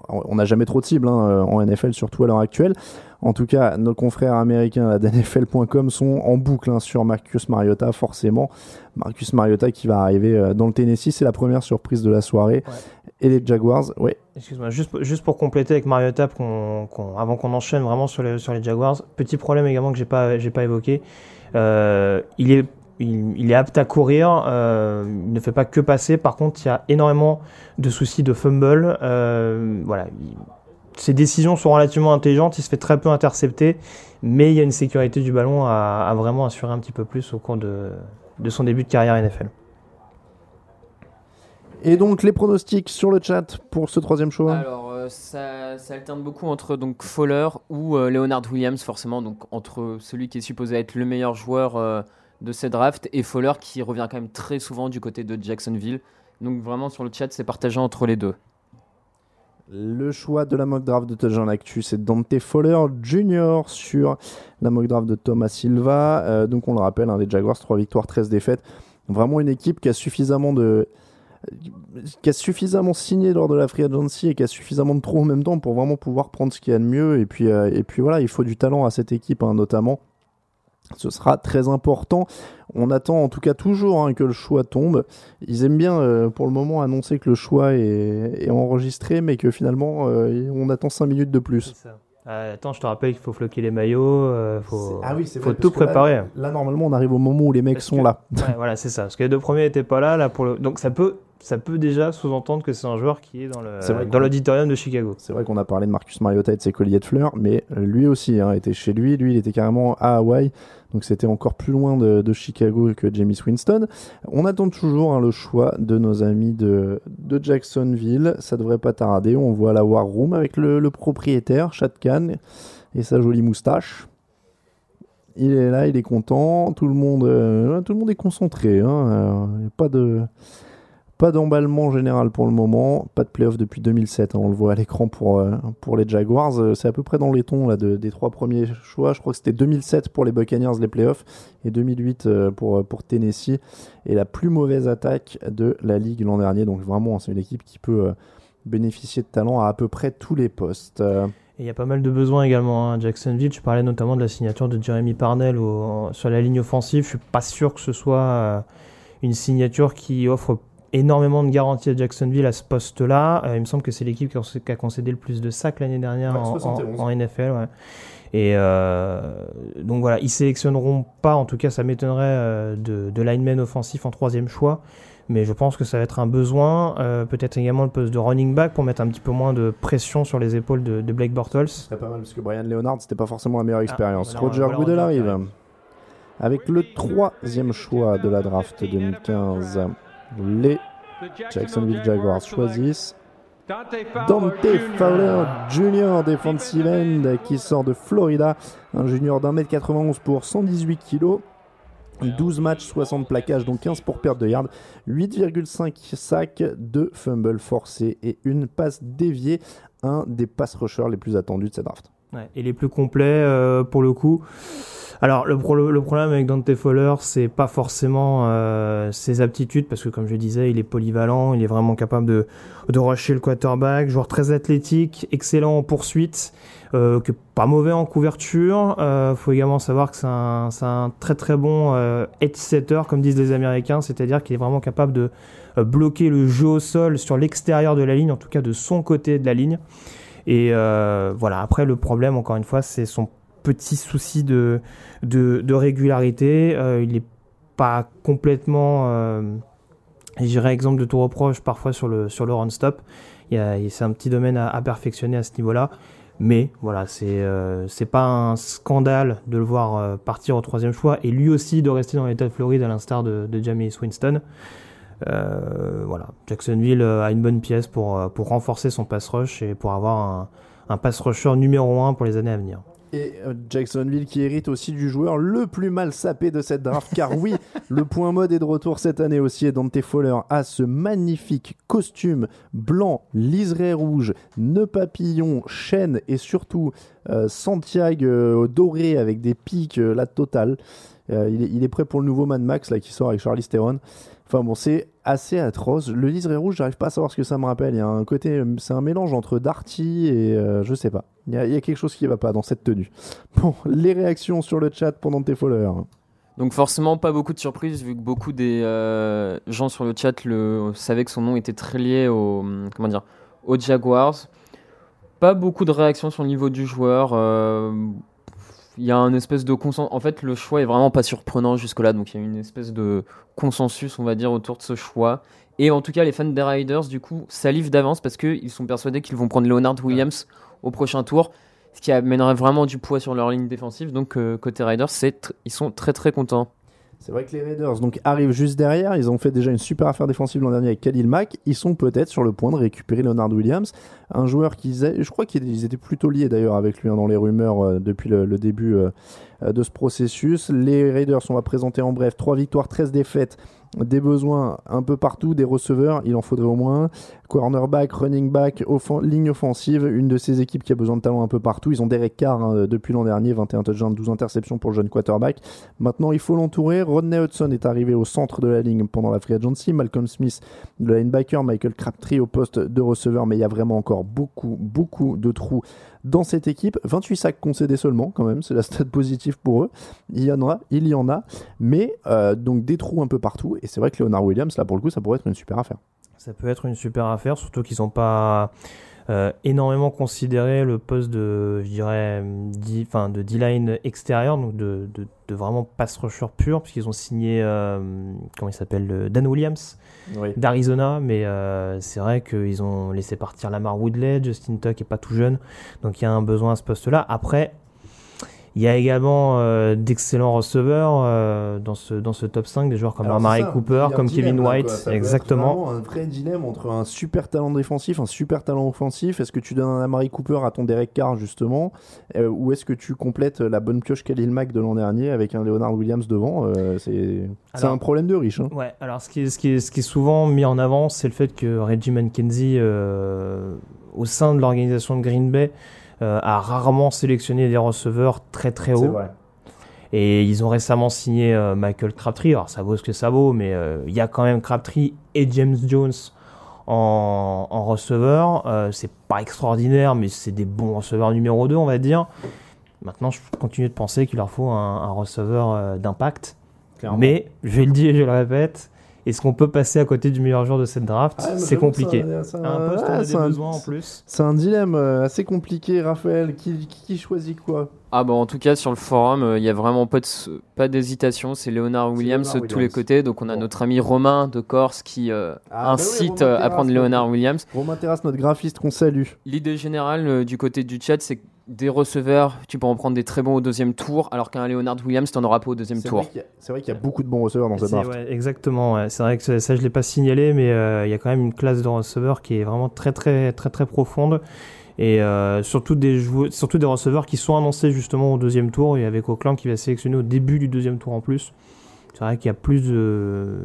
On n'a jamais trop de cibles hein, en NFL, surtout à l'heure actuelle. En tout cas, nos confrères américains à NFL.com sont en boucle hein, sur Marcus Mariota, forcément. Marcus Mariota qui va arriver euh, dans le Tennessee, c'est la première surprise de la soirée. Et les Jaguars, ouais, Excuse-moi, juste, pour- juste pour compléter avec Mariota, avant qu'on enchaîne vraiment sur les, sur les Jaguars, petit problème également que j'ai pas, pas évoqué. Euh, il, est, il, il est apte à courir, euh, il ne fait pas que passer. Par contre, il y a énormément de soucis de fumble. Euh, voilà, il- ses décisions sont relativement intelligentes, il se fait très peu intercepter, mais il y a une sécurité du ballon à, à vraiment assurer un petit peu plus au cours de, de son début de carrière NFL. Et donc les pronostics sur le chat pour ce troisième choix. Alors, euh, ça, ça alterne beaucoup entre donc Fowler ou euh, Leonard Williams, forcément, donc entre celui qui est supposé être le meilleur joueur euh, de cette draft et Fowler qui revient quand même très souvent du côté de Jacksonville. Donc vraiment sur le chat, c'est partagé entre les deux. Le choix de la mock draft de Touchdown Actu, c'est Dante Fowler Jr. sur la mock draft de Thomas Silva. Euh, donc on le rappelle, hein, les Jaguars, 3 victoires, 13 défaites. Vraiment une équipe qui a suffisamment de qui a suffisamment signé lors de la free agency et qui a suffisamment de trop en même temps pour vraiment pouvoir prendre ce qu'il y a de mieux. Et puis, euh, et puis voilà, il faut du talent à cette équipe, hein, notamment. Ce sera très important. On attend en tout cas toujours hein, que le choix tombe. Ils aiment bien euh, pour le moment annoncer que le choix est, est enregistré, mais que finalement euh, on attend 5 minutes de plus. Euh, attends, je te rappelle qu'il faut floquer les maillots, euh, faut, Ah oui, faut tout préparer. Là, normalement, on arrive au moment où les mecs Parce sont que- là. Ouais, voilà, c'est ça. Parce que les deux premiers n'étaient pas là, là pour le... donc ça peut, ça peut déjà sous-entendre que c'est un joueur qui est dans le, l'auditorium de Chicago. C'est vrai qu'on a parlé de Marcus Mariota et de ses colliers de fleurs, mais lui aussi hein, était chez lui. Lui, il était carrément à Hawaï, donc c'était encore plus loin de, de Chicago que James Winston. On attend toujours hein, le choix de nos amis de, de Jacksonville. Ça devrait pas tarder. On voit la War Room avec le, le propriétaire, Chad Khan, et sa jolie moustache. Il est là, il est content. Tout le monde, euh, tout le monde est concentré. Hein. Euh, y a pas de. Pas d'emballement général pour le moment, pas de playoff depuis 2007, hein, on le voit à l'écran pour, euh, pour les Jaguars. Euh, C'est à peu près dans les tons là, de- des trois premiers choix. Je crois que c'était 2007 pour les Buccaneers les playoffs et 2008 euh, pour, pour Tennessee. Et la plus mauvaise attaque de la ligue l'an dernier. Donc vraiment, c'est une équipe qui peut bénéficier de talent à à peu près tous les postes. Et il y a pas mal de besoins également hein. à Jacksonville. Tu parlais notamment de la signature de Jeremy Parnell sur la ligne offensive. Je suis pas sûr que ce soit une signature qui offre énormément de garanties à Jacksonville à ce poste-là. Euh, il me semble que c'est l'équipe qui a- concédé le plus de sacs l'année dernière Ouais, en, en- 71. en NFL. ouais. Et euh, donc voilà, ils sélectionneront pas, en tout cas ça m'étonnerait, euh, de, de lineman offensif en troisième choix. Mais je pense que ça va être un besoin. Euh, Peut-être également le poste de running back pour mettre un petit peu moins de pression sur les épaules de, de Blake Bortles. Ce serait pas mal parce que Brian Leonard, c'était pas forcément la meilleure expérience. voilà, Roger Goodell arrive avec le troisième choix de la draft 2015. Les Jacksonville Jaguars choisissent Dante Fowler Jr. defensive end qui sort de Florida, un junior d'un mètre 91 pour 118 kilos. 12 matchs, 60 plaquages, donc 15 pour perte de yards, 8,5 sacs, 2 fumbles forcés et une passe déviée. Un des pass rushers les plus attendus de cette draft. Ouais, et les plus complets euh, pour le coup. Alors le, pro- le problème avec Dante Fowler, c'est pas forcément euh, ses aptitudes, parce que comme je disais, il est polyvalent, il est vraiment capable de, rusher le quarterback, joueur très athlétique, excellent en poursuite, euh, pas mauvais en couverture. Euh, faut également savoir que c'est un, un très très bon edge setter, comme disent les Américains, c'est-à-dire qu'il est vraiment capable de bloquer le jeu au sol sur l'extérieur de la ligne, en tout cas de son côté de la ligne. Et euh, voilà, après le problème, encore une fois, c'est son petit souci de, de, régularité. Euh, il n'est pas complètement, euh, je dirais, exemple de tout reproche parfois sur le, sur le run-stop. C'est un petit domaine à, à perfectionner à ce niveau-là. Mais voilà, c'est euh, pas un scandale de le voir euh, partir au troisième choix et lui aussi de rester dans l'État de Floride à l'instar de, de Jameis Winston. Euh, voilà, Jacksonville euh, a une bonne pièce pour, euh, pour renforcer son pass rush et pour avoir un, un pass rusher numéro 1 pour les années à venir. Et Jacksonville qui hérite aussi du joueur le plus mal sapé de cette draft, car oui, le point mode est de retour cette année aussi, et Dante Fowler a ce magnifique costume blanc, liseré rouge, nœud papillon, chaîne et surtout euh, Santiago euh, doré avec des pics, euh, la totale. Il, est, il est prêt pour le nouveau Mad Max là, qui sort avec Charlie Theron. Enfin bon, c'est assez atroce. Le liseré rouge, j'arrive pas à savoir ce que ça me rappelle. Il y a un côté, c'est un mélange entre Darty et euh, je sais pas. Il y, a, quelque chose qui va pas dans cette tenue. Bon, les réactions sur le chat pendant tes followers. Donc forcément pas beaucoup de surprises vu que beaucoup des euh, gens sur le chat le savaient que son nom était très lié au comment dire aux Jaguars. Pas beaucoup de réactions sur le niveau du joueur. euh, Il y a un espèce de consensus. En fait, le choix est vraiment pas surprenant jusque-là, donc il y a une espèce de consensus, on va dire, autour de ce choix. Et en tout cas, les fans des Riders, du coup, salivent d'avance parce qu'ils sont persuadés qu'ils vont prendre Leonard Williams au prochain tour, ce qui amènerait vraiment du poids sur leur ligne défensive. Donc, euh, côté Riders, ils sont très très contents. C'est vrai que les Raiders donc, arrivent juste derrière. Ils ont fait déjà une super affaire défensive l'an dernier avec Khalil Mack. Ils sont peut-être sur le point de récupérer Leonard Williams, un joueur qu'ils a- je crois qu'ils étaient plutôt liés d'ailleurs avec lui hein, dans les rumeurs euh, depuis le, début euh, euh, de ce processus. Les Raiders, on va présenter en bref 3 victoires, 13 défaites, des besoins un peu partout, des receveurs, il en faudrait au moins. Cornerback, running back, ligne offensive, une de ces équipes qui a besoin de talent un peu partout. Ils ont Derek Carr hein, depuis l'an dernier, 21 touchdowns, 12 interceptions pour le jeune quarterback. Maintenant, il faut l'entourer. Rodney Hudson est arrivé au centre de la ligne pendant la free agency. Malcolm Smith, le linebacker. Michael Crabtree au poste de receveur. Mais il y a vraiment encore beaucoup, beaucoup de trous dans cette équipe. 28 sacs concédés seulement, quand même. C'est la stat positive pour eux. Il y en a, il y en a. Mais euh, donc des trous un peu partout. Et c'est vrai que Leonard Williams, là, pour le coup, ça pourrait être une super affaire. Ça peut être une super affaire, surtout qu'ils n'ont pas euh, énormément considéré le poste de, je dirais, D- enfin, de D-line extérieur, donc de, de, de vraiment pass rusher pur, puisqu'ils ont signé, euh, comment il s'appelle, le Dan Williams Oui. d'Arizona, mais euh, c'est vrai qu'ils ont laissé partir Lamar Woodley, Justin Tuck est pas tout jeune, donc il y a un besoin à ce poste-là. Après, il y a également euh, d'excellents receveurs euh, dans, ce, dans ce top 5, des joueurs comme Amari Cooper, comme Kevin White, exactement. un vrai dilemme entre un super talent défensif, un super talent offensif. Est-ce que tu donnes un Amari Cooper à ton Derek Carr justement, euh, ou est-ce que tu complètes la bonne pioche Khalil Mack de l'an dernier avec un Leonard Williams devant C'est un problème de riche. hein. Ouais, alors ce qui est, ce qui est, ce qui est souvent mis en avant, c'est le fait que Reggie McKenzie, au sein de l'organisation de Green Bay, a rarement sélectionné des receveurs très très hauts. vrai. Et ils ont récemment signé euh, Michael Crabtree. Alors ça vaut ce que ça vaut, mais euh, il y a quand même Crabtree et James Jones en, en receveur. Euh, c'est pas extraordinaire, mais c'est des bons receveurs numéro 2, on va dire. Maintenant, je continue de penser qu'il leur faut un, un receveur euh, d'impact. Mais je vais le dire et je le répète, est-ce qu'on peut passer à côté du meilleur joueur de cette draft Ah, C'est compliqué. ça- ça- un poste, on a c'est des un- besoins en plus. C'est un dilemme euh, assez compliqué, Raphaël. Qui, qui- qui choisit quoi Ah bah en tout cas sur le forum, euh, il y a vraiment pas de pas d'hésitation, c'est Leonard Williams Leonard de tous les côtés. Donc on a Bon. notre ami Romain de Corse qui euh, Ah, bah oui, incite euh, à prendre Leonard Williams. Romain Terrasse, notre graphiste qu'on salue. L'idée générale euh, du côté du chat, c'est que des receveurs, tu peux en prendre des très bons au deuxième tour, alors qu'un Leonard Williams, tu n'en auras pas au deuxième tour. c'est vrai qu'il y a beaucoup de bons receveurs dans cette draft. ouais, exactement. ouais. C'est vrai que ça, ça, je l'ai pas signalé, mais euh, il y a quand même une classe de receveurs qui est vraiment très très très très profonde et euh, surtout des joueurs, surtout des receveurs qui sont annoncés justement au deuxième tour et avec Auckland qui va sélectionner au début du deuxième tour en plus. C'est vrai qu'il y a plus de,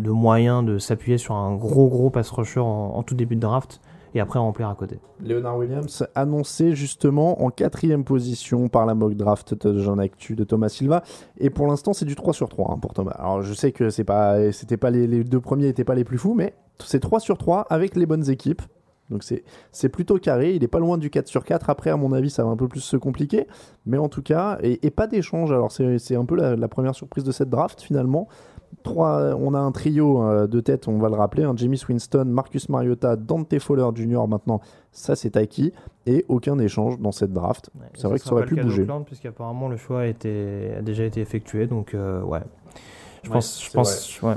de moyens de s'appuyer sur un gros gros pass rusher en, en tout début de draft et après remplir à côté. Leonard Williams annoncé justement en quatrième position par la mock draft de Jean Actu de Thomas Silva. Et pour l'instant, c'est du 3 sur 3 hein, pour Thomas. Alors je sais que c'est pas, c'était pas les, les deux premiers n'étaient pas les plus fous, mais c'est 3 sur 3 avec les bonnes équipes. Donc c'est, c'est plutôt carré, il est pas loin du 4 sur 4. Après, à mon avis, ça va un peu plus se compliquer. Mais en tout cas, et, et pas d'échange. Alors c'est, c'est un peu la, la première surprise de cette draft finalement. Trois, on a un trio euh, de tête, on va le rappeler, un Jamie Winston, Marcus Mariota, Dante Fowler Jr. maintenant, ça c'est acquis, et aucun échange dans cette draft. Ouais, C'est vrai que ça aurait pu bouger. Puisqu'apparemment le choix a, été, a déjà été effectué, donc euh, ouais. Je Ouais, pense, je c'est pense, ouais.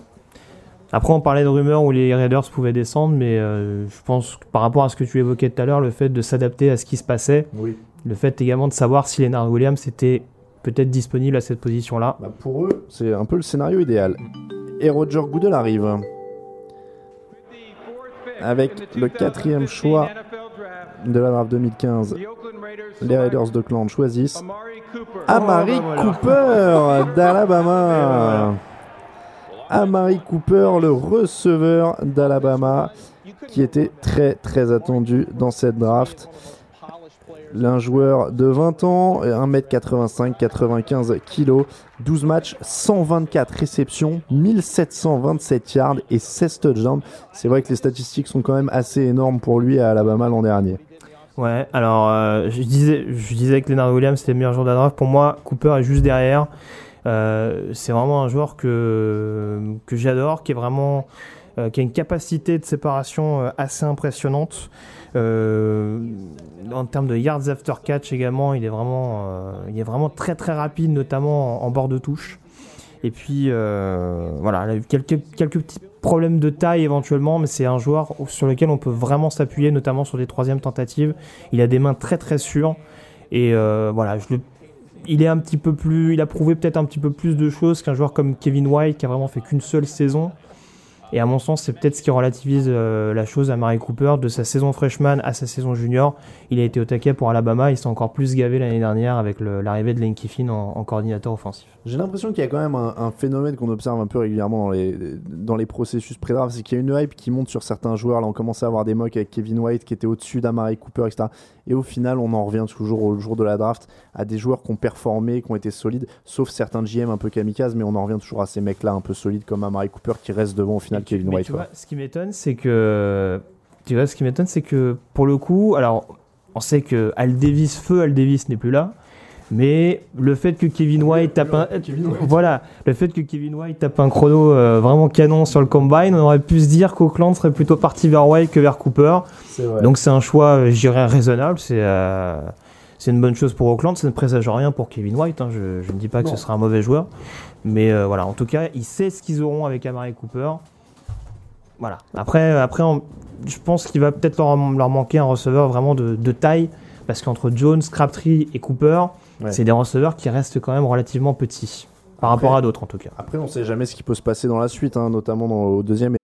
Après, on parlait de rumeurs où les Raiders pouvaient descendre, mais euh, je pense que par rapport à ce que tu évoquais tout à l'heure, le fait de s'adapter à ce qui se passait, Oui. le fait également de savoir si Leonard Williams était peut-être disponible à cette position-là. Bah, pour eux, c'est un peu le scénario idéal. Et Roger Goodell arrive. Avec le quatrième choix de la draft 2015, les Raiders d'Oakland choisissent Amari Oh, bah. Cooper d'Alabama. Amari Cooper, le receveur d'Alabama, qui était très très attendu dans cette draft. Un joueur de 20 ans, 1m85, 95 kg, 12 matchs, 124 réceptions, 1727 yards et 16 touchdowns. C'est vrai que les statistiques sont quand même assez énormes pour lui à Alabama l'an dernier. Ouais, alors euh, je, disais, je disais que Leonard Williams c'était le meilleur joueur de la draft. Pour moi, Cooper est juste derrière. Euh, c'est vraiment un joueur que, que j'adore, qui est vraiment euh, qui a une capacité de séparation assez impressionnante. Euh, en termes de yards after catch également, il est vraiment, euh, il est vraiment très très rapide, notamment en, bord de touche. Et puis euh, voilà, il a eu quelques, quelques petits problèmes de taille éventuellement, mais c'est un joueur sur lequel on peut vraiment s'appuyer, notamment sur des troisièmes tentatives. Il a des mains très très sûres. Et voilà, il est un petit peu plus, il a prouvé peut-être un petit peu plus de choses qu'un joueur comme Kevin White qui a vraiment fait qu'une seule saison. Et à mon sens, c'est peut-être ce qui relativise euh, la chose à Mary Cooper de sa saison freshman à sa saison junior. Il a été au taquet pour Alabama, il s'est encore plus gavé l'année dernière avec l'arrivée de Lane Kiffin en, coordinateur offensif. J'ai l'impression qu'il y a quand même un, un phénomène qu'on observe un peu régulièrement dans les, dans les processus pré-draft, c'est qu'il y a une hype qui monte sur certains joueurs. Là, on commençait à avoir des mocks avec Kevin White qui était au-dessus d'Amari Cooper, etc. Et au final, on en revient toujours au jour de la draft à des joueurs qui ont performé, qui ont été solides, sauf certains GM un peu kamikazes, mais on en revient toujours à ces mecs-là un peu solides comme Amari Cooper qui reste devant au final Mais tu- Kevin mais White. tu quoi. vois, ce qui m'étonne, c'est que tu vois, ce qui m'étonne, c'est que pour le coup, alors on sait que Al Davis, feu Al Davis n'est plus là, mais le fait que Kevin White tape un, voilà, le fait que Kevin White tape un chrono euh, vraiment canon sur le combine, on aurait pu se dire qu'Oakland serait plutôt parti vers White que vers Cooper. Donc c'est un choix, euh, je dirais, raisonnable. C'est euh, c'est une bonne chose pour Auckland. Ça ne présage rien pour Kevin White. hein. Je, je ne dis pas que Non. ce sera un mauvais joueur. Mais euh, voilà, en tout cas, il sait ce qu'ils auront avec Amari Cooper. Voilà. Après, après on- je pense qu'il va peut-être leur, leur manquer un receveur vraiment de, de taille. Parce qu'entre Jones, Crabtree et Cooper, Ouais. c'est des receveurs qui restent quand même relativement petits. Par Après- rapport à d'autres, en tout cas. Après, on sait jamais ce qui peut se passer dans la suite, hein, notamment dans, au deuxième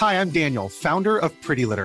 Hi, I'm Daniel, founder of Pretty Litter.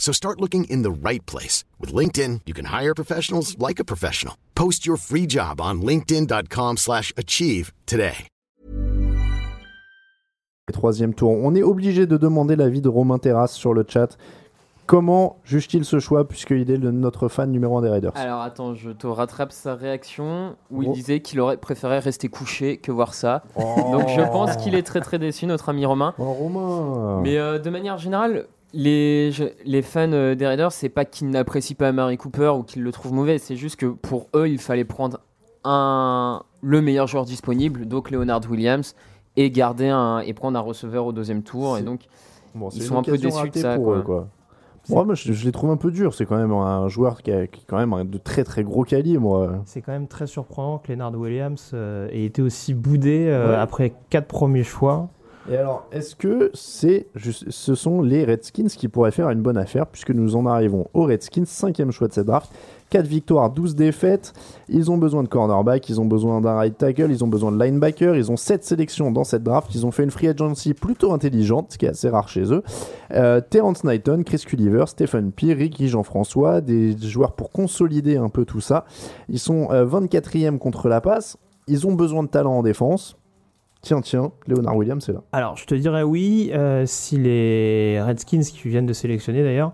So start looking in the right place. With LinkedIn, you can hire professionals like a professional. Post your free job on linkedin.com slash achieve today. troisième tour. On est obligé de demander l'avis de Romain Terrasse sur le chat. Comment juge-t-il ce choix puisqu'il est le- notre fan numéro un des Raiders? Alors attends, je te rattrape sa réaction où Oh. il disait qu'il aurait préféré rester couché que voir ça. Donc je pense qu'il est très très déçu, notre ami Romain. Oh, Romain Mais euh, de manière générale, les, je- les fans euh, des Raiders, c'est pas qu'ils n'apprécient pas Mary Cooper ou qu'ils le trouvent mauvais, c'est juste que pour eux, il fallait prendre un, le meilleur joueur disponible, donc Leonard Williams. et garder un et prendre un receveur au deuxième tour. Et donc, Bon, ils sont un peu déçus de ça. pour quoi. eux, quoi. Ouais, moi, je, je les trouve un peu durs. C'est quand même un joueur qui, a, qui est quand même un de très très gros calibre. moi. C'est quand même très surprenant que Leonard Williams euh, ait été aussi boudé euh, Ouais. après quatre premiers choix. Et alors, est-ce que c'est ce sont les Redskins qui pourraient faire une bonne affaire puisque nous en arrivons aux Redskins, cinquième choix de cette draft. 4 victoires, 12 défaites. Ils ont besoin de cornerback, ils ont besoin d'un right tackle, ils ont besoin de linebacker. Ils ont 7 sélections dans cette draft. Ils ont fait une free agency plutôt intelligente, ce qui est assez rare chez eux. Euh, Terrence Knighton, Chris Culliver, Stephen P, Ricky Jean-François, des joueurs pour consolider un peu tout ça. Ils sont euh, 24e contre la passe. Ils ont besoin de talent en défense. Tiens, tiens, Leonard Williams est là. Alors, je te dirais oui euh, si les Redskins, qui viennent de sélectionner d'ailleurs,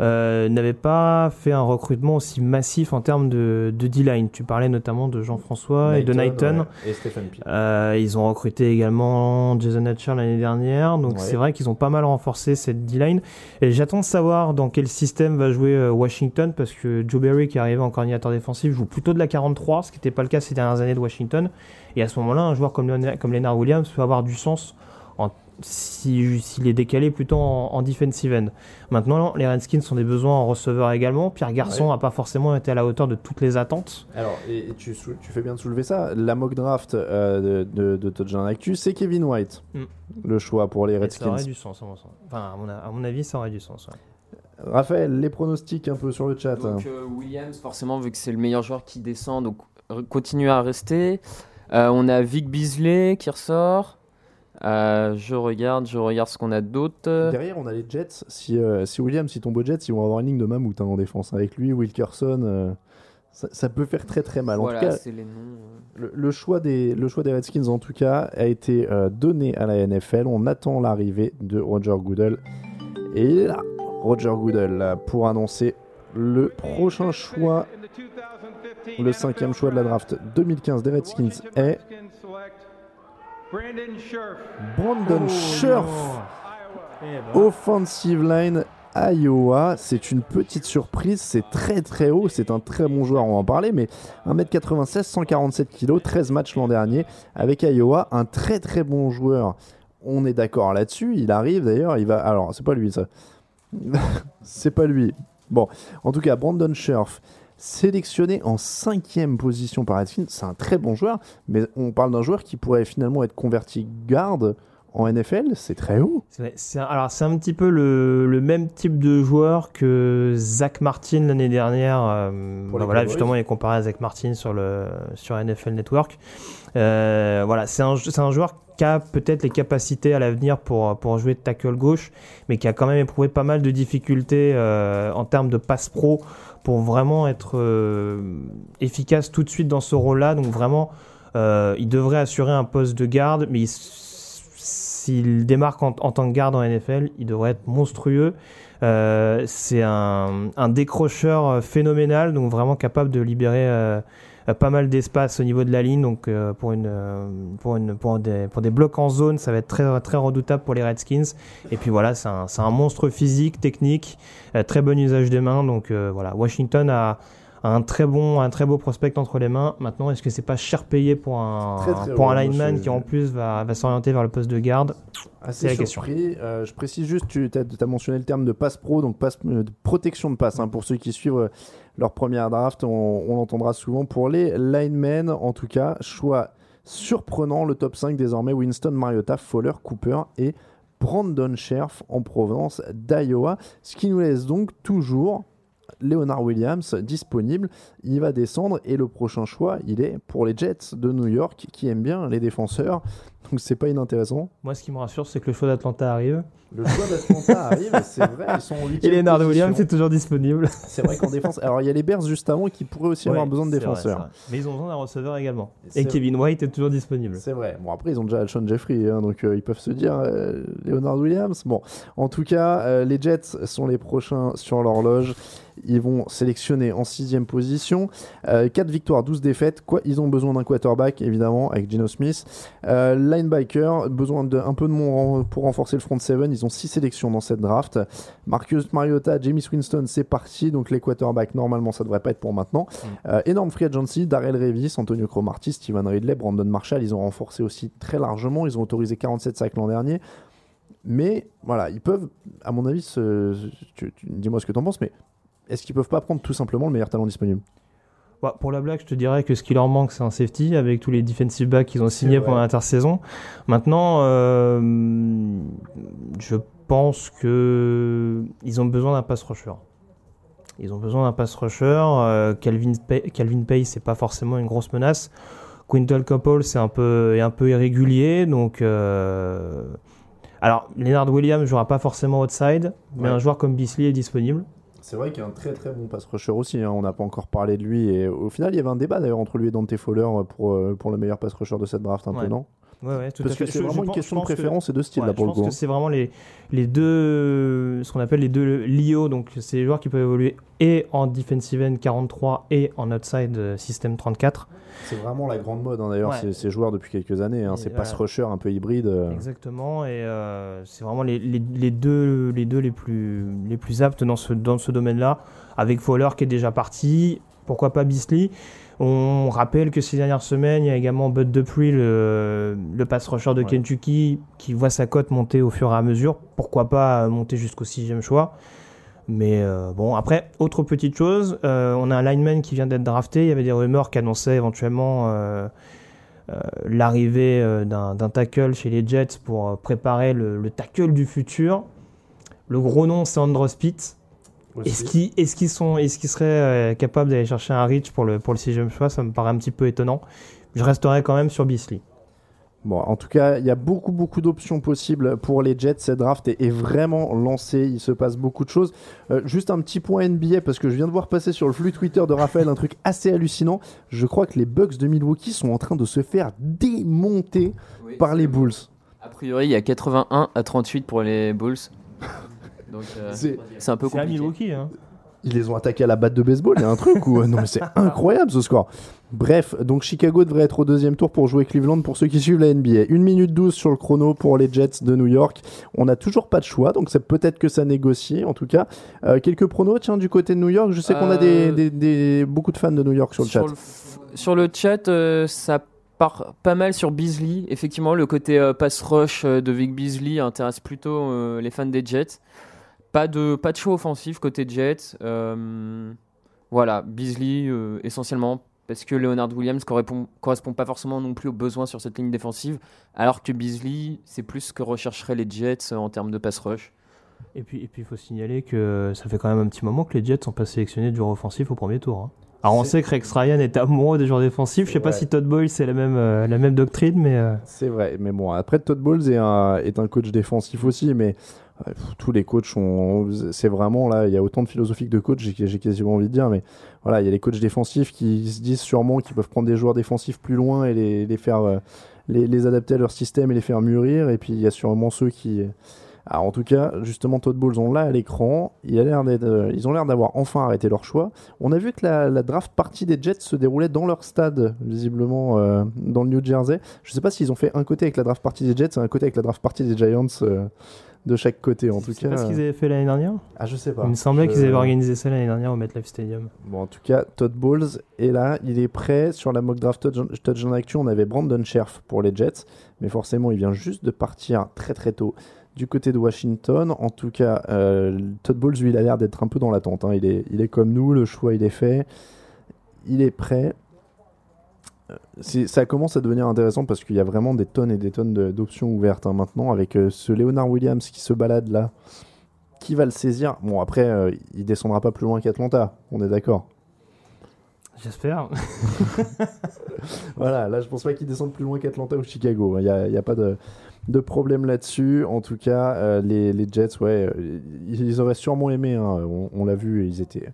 euh, n'avaient pas fait un recrutement aussi massif en termes de, de D-line. Tu parlais notamment de Jean-François et de Knighton. ouais, et Stephen P. Euh, ils ont recruté également Jason Hatcher l'année dernière, donc Ouais. c'est vrai qu'ils ont pas mal renforcé cette D-line. Et j'attends de savoir dans quel système va jouer euh, Washington, parce que Joe Berry, qui est arrivé en coordinateur défensif, joue plutôt de la 43, ce qui n'était pas le cas ces dernières années de Washington. Et à ce moment-là, un joueur comme, Leonard, comme Leonard Williams peut avoir du sens si- s'il est décalé plutôt en, en defensive end. Maintenant, les Redskins ont des besoins en receveur également. Pierre Garçon n'a pas forcément été à la hauteur de toutes les attentes. Alors, et, et tu, fais bien de soulever ça. La mock draft euh, de, de, de Touchdown Actu, c'est Kevin White, Mm. le choix pour les Et ça Redskins. aurait du sens, à mon sens. Enfin, à mon, à mon avis, ça aurait du sens. ouais. Raphaël, les pronostics un peu sur le chat. Donc euh, Williams, forcément, vu que c'est le meilleur joueur qui descend, donc continue à rester. Euh, on a Vic Beasley qui ressort. Euh, je regarde, je regarde ce qu'on a d'autre. Derrière, on a les Jets. Si, euh, si Williams, si tombe aux Jets, ils vont avoir une ligne de mammouth hein, en défense. Avec lui, Wilkerson, euh, ça, ça peut faire très très mal. En Voilà, tout cas, les noms. euh. le, le choix des, le choix des Redskins, en tout cas, a été donné à la NFL. On attend l'arrivée de Roger Goodell. Et là, Roger Goodell, pour annoncer le prochain choix, le cinquième choix de la draft 2015 des Redskins est Brandon Scherf, offensive line Iowa. C'est une petite surprise, c'est très très haut, c'est un très bon joueur, on va en parler, mais 1m96, 147 kg, 13 matchs l'an dernier. Avec Iowa, un très très bon joueur. On est d'accord là-dessus, il arrive d'ailleurs, il va... Alors, c'est pas lui ça. c'est pas lui. Bon, en tout cas, Brandon Scherf, sélectionné en cinquième position par Redskins, c'est un très bon joueur, mais on parle d'un joueur qui pourrait finalement être converti garde en NFL, c'est très haut. C'est alors c'est un petit peu le, le même type de joueur que Zach Martin l'année dernière. euh, bah voilà, justement, il est comparé à Zach Martin sur le sur NFL Network. Euh, voilà, c'est un c'est un joueur qui a peut-être les capacités à l'avenir pour pour jouer de tackle gauche, mais qui a quand même éprouvé pas mal de difficultés euh, en termes de passe pro pour vraiment être euh, efficace tout de suite dans ce rôle-là. Donc vraiment, euh, il devrait assurer un poste de garde, mais s'il démarque en, tant que garde en NFL, il devrait être monstrueux. Euh, c'est un, décrocheur phénoménal, donc vraiment capable de libérer pas mal d'espace au niveau de la ligne. Donc euh, pour, une, euh, pour, une, pour, des, pour des blocs en zone, ça va être très, très redoutable pour les Redskins. Et puis voilà, c'est un, c'est un monstre physique, technique, euh, très bon usage des mains. Donc euh, voilà, Washington a un très bon, un très beau prospect entre les mains. Maintenant, est-ce que c'est pas cher payé pour un, Très, très pour un lineman qui en plus va, va s'orienter vers le poste de garde? Assez C'est la question. surpris. Euh, je précise juste, tu as, mentionné le terme de passe pro, donc passe, euh, de protection de passe. hein, pour ceux qui suivent euh, leur première draft, on, l'entendra souvent. Pour les linemen, en tout cas, choix surprenant, le top 5 désormais, Winston Mariota, Fowler, Cooper et Brandon Scherf en provenance d'Iowa. Ce qui nous laisse donc toujours Leonard Williams disponible. Il va descendre et le prochain choix, il est pour les Jets de New York qui aiment bien les défenseurs. Donc c'est pas inintéressant. Moi, ce qui me rassure, c'est que le choix d'Atlanta arrive. Le choix d'Atlanta arrive, c'est vrai, ils sont en Et Leonard. Williams est toujours disponible. C'est vrai qu'en défense, alors il y a les Bears juste avant qui pourraient aussi avoir besoin de c'est défenseurs. c'est vrai. Mais ils ont besoin d'un receveur également. C'est Et. Kevin White est toujours disponible. C'est vrai. Bon, après, ils ont déjà Alshon Jeffrey, hein, donc euh, ils peuvent se dire euh, Leonard Williams. Bon, en tout cas, euh, les Jets sont les prochains sur l'horloge. Ils vont sélectionner en sixième position. Euh, 4 victoires, 12 défaites. Quoi, ils ont besoin d'un quarterback, évidemment, avec Geno Smith. Linebacker, besoin de un peu de monde pour renforcer le front 7. Ils ont six sélections dans cette draft. Marcus Mariota, James Winston, c'est parti. Donc les quarterbacks, normalement, ça devrait pas être pour maintenant. Euh, énorme free agency, Darrell Revis, Antonio Cromartie, Steven Ridley, Brandon Marshall. Ils ont renforcé aussi très largement. Ils ont autorisé 47 sacs l'an dernier. Mais voilà, ils peuvent, à mon avis, se- dis-moi ce que tu en penses, mais est-ce qu'ils peuvent pas prendre tout simplement le meilleur talent disponible? Bah, pour la blague, je te dirais que ce qui leur manque, c'est un safety avec tous les defensive backs qu'ils ont signés pendant l'intersaison. Maintenant, euh, je pense que ils ont besoin d'un pass rusher. Ils ont besoin d'un pass rusher. euh, Calvin, Pay, Calvin Pay, c'est pas forcément une grosse menace. Quintal Couple, c'est un peu, est un peu irrégulier. Donc, euh, alors, Leonard Williams jouera pas forcément outside, mais Ouais. un joueur comme Beasley est disponible. C'est vrai qu'il y a un très très bon pass rusher aussi, hein, on n'a pas encore parlé de lui. Et au final, il y avait un débat d'ailleurs entre lui et Dante Fowler pour, euh, pour le meilleur pass rusher de cette draft, un peu, non? Ouais, ouais, tout Parce à fait. que c'est vraiment une pense- question de que- préférence et de style Ouais, là pour je le pense coup. que c'est vraiment les, les deux, ce qu'on appelle les deux LIO, donc c'est les joueurs qui peuvent évoluer et en defensive end 43 et en outside euh, système 34. C'est vraiment la grande mode hein, d'ailleurs, Ouais. ces, ces joueurs depuis quelques années. hein, ces pass rushers un peu hybrides. euh, Exactement, et euh, c'est vraiment les, les, les deux, les deux les plus, les plus aptes dans ce, dans ce domaine-là, avec Fowler qui est déjà parti, pourquoi pas Beasley. On rappelle que ces dernières semaines, il y a également Bud Dupree, le, le pass rusher de Ouais. Kentucky, qui voit sa cote monter au fur et à mesure. Pourquoi pas monter jusqu'au sixième choix Mais euh, bon, après, autre petite chose, euh, on a un lineman qui vient d'être drafté. Il y avait des rumeurs qui annonçaient éventuellement euh, l'arrivée d'un tackle chez les Jets pour préparer le, le tackle du futur. Le gros nom, c'est Andros Pitt. Est-ce qu'ils est sont, est qu'ils seraient euh, capables d'aller chercher un reach pour le, pour le sixième choix? Ça me paraît un petit peu étonnant. Je resterai quand même sur Beasley. Bon, en tout cas, il y a beaucoup, beaucoup d'options possibles pour les Jets. Cette draft est, est vraiment lancée. Il se passe beaucoup de choses. Euh, juste un petit point NBA, parce que je viens de voir passer sur le flux Twitter de Raphaël un truc assez hallucinant. Je crois que les Bucks de Milwaukee sont en train de se faire démonter par les Bulls. A priori, il y a 81 à 38 pour les Bulls. Donc euh, C'est- c'est un peu à compliqué. Milwaukee. Hein. Ils les ont attaqués à la batte de baseball, il y a un truc ou non mais c'est incroyable ce score. Bref, donc Chicago devrait être au deuxième tour pour jouer Cleveland pour ceux qui suivent la NBA. 1 minute 12 sur le chrono pour les Jets de New York. On n'a toujours pas de choix, donc c'est peut-être que ça négocie en tout cas. Euh, quelques pronos, tiens, du côté de New York. Je sais qu'on a des, Euh, des- des- beaucoup de fans de New York sur le chat. Sur le, f- sur le chat, euh, ça part pas mal sur Beasley. Effectivement, le côté euh, pass rush euh, de Vic Beasley intéresse plutôt euh, les fans des Jets. Pas de, pas de choix offensif côté Jets. Euh, voilà, Beasley euh, essentiellement parce que Leonard Williams correspond, correspond pas forcément non plus aux besoins sur cette ligne défensive, alors que Beasley, c'est plus ce que rechercheraient les Jets en termes de pass rush. Et puis, et puis, il faut signaler que ça fait quand même un petit moment que les Jets n'ont pas sélectionné de joueurs offensifs au premier tour. hein. Alors, on C'est- sait que Rex Ryan est amoureux des joueurs défensifs. Je sais pas si Todd Boyle c'est la même, euh, la même doctrine, mais euh, C'est vrai, mais bon, après Todd Bowles est un, est un coach défensif aussi, mais tous les coachs ont, c'est vraiment là, il y a autant de philosophies que de coachs, j'ai quasiment envie de dire, mais voilà, il y a les coachs défensifs qui se disent sûrement qu'ils peuvent prendre des joueurs défensifs plus loin et les, faire, euh, les, adapter à leur système et les faire mûrir, et puis il y a sûrement ceux qui, alors en tout cas, justement Todd Bowles, on l'a à l'écran, euh, ils ont l'air d'avoir enfin arrêté leur choix. On a vu que la, draft partie des Jets se déroulait dans leur stade, visiblement euh, dans le New Jersey. Je sais pas s'ils ont fait un côté avec la draft partie des Jets et un côté avec la draft partie des Giants de chaque côté. En tout c'est cas, pas ce qu'ils euh, avaient fait l'année dernière. ah je sais pas. Il me semblait Je- qu'ils avaient organisé ça l'année dernière au MetLife Stadium. Bon, en tout cas, Todd Bowles est là, il est prêt. Sur la mock draft touch, touchdown actu, on avait Brandon Scherf pour les Jets, mais forcément, il vient juste de partir très très tôt du côté de Washington. En tout cas, euh, Todd Bowles, lui, il a l'air d'être un peu dans l'attente. hein. Il, est, il est comme nous, le choix, il est fait, il est prêt. Ça commence à devenir intéressant parce qu'il y a vraiment des tonnes et des tonnes de- d'options ouvertes hein, maintenant avec euh, ce Leonard Williams qui se balade là. Qui va le saisir? Bon, après, euh, il descendra pas plus loin qu'Atlanta, on est d'accord. J'espère. Voilà, là je pense pas qu'ils descendent plus loin qu'Atlanta ou Chicago. Il n'y a, pas de, de problème là-dessus. En tout cas, euh, les, les Jets, ouais, euh, ils auraient sûrement aimé. hein. On, on l'a vu, ils étaient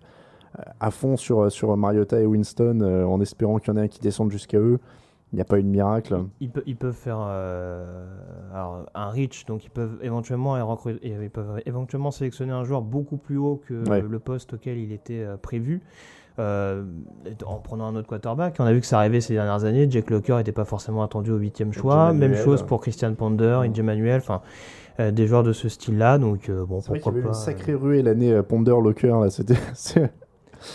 à fond sur, sur Mariota et Winston euh, en espérant qu'il y en ait un qui descende jusqu'à eux. Il n'y a pas eu de miracle. Ils, pe- ils peuvent faire euh, alors, un reach, donc ils peuvent éventuellement ils peuvent éventuellement sélectionner un joueur beaucoup plus haut que Ouais. le poste auquel il était euh, prévu. euh, en prenant un autre quarterback. On a vu que ça arrivait ces dernières années. Jack Locker n'était pas forcément attendu au huitième choix. Même chose pour Christian Ponder, Inge Manuel, enfin euh, des joueurs de ce style-là. Donc euh, bon, vrai y pourquoi avait eu pas. une sacrée ruée l'année Ponder Locker là, c'était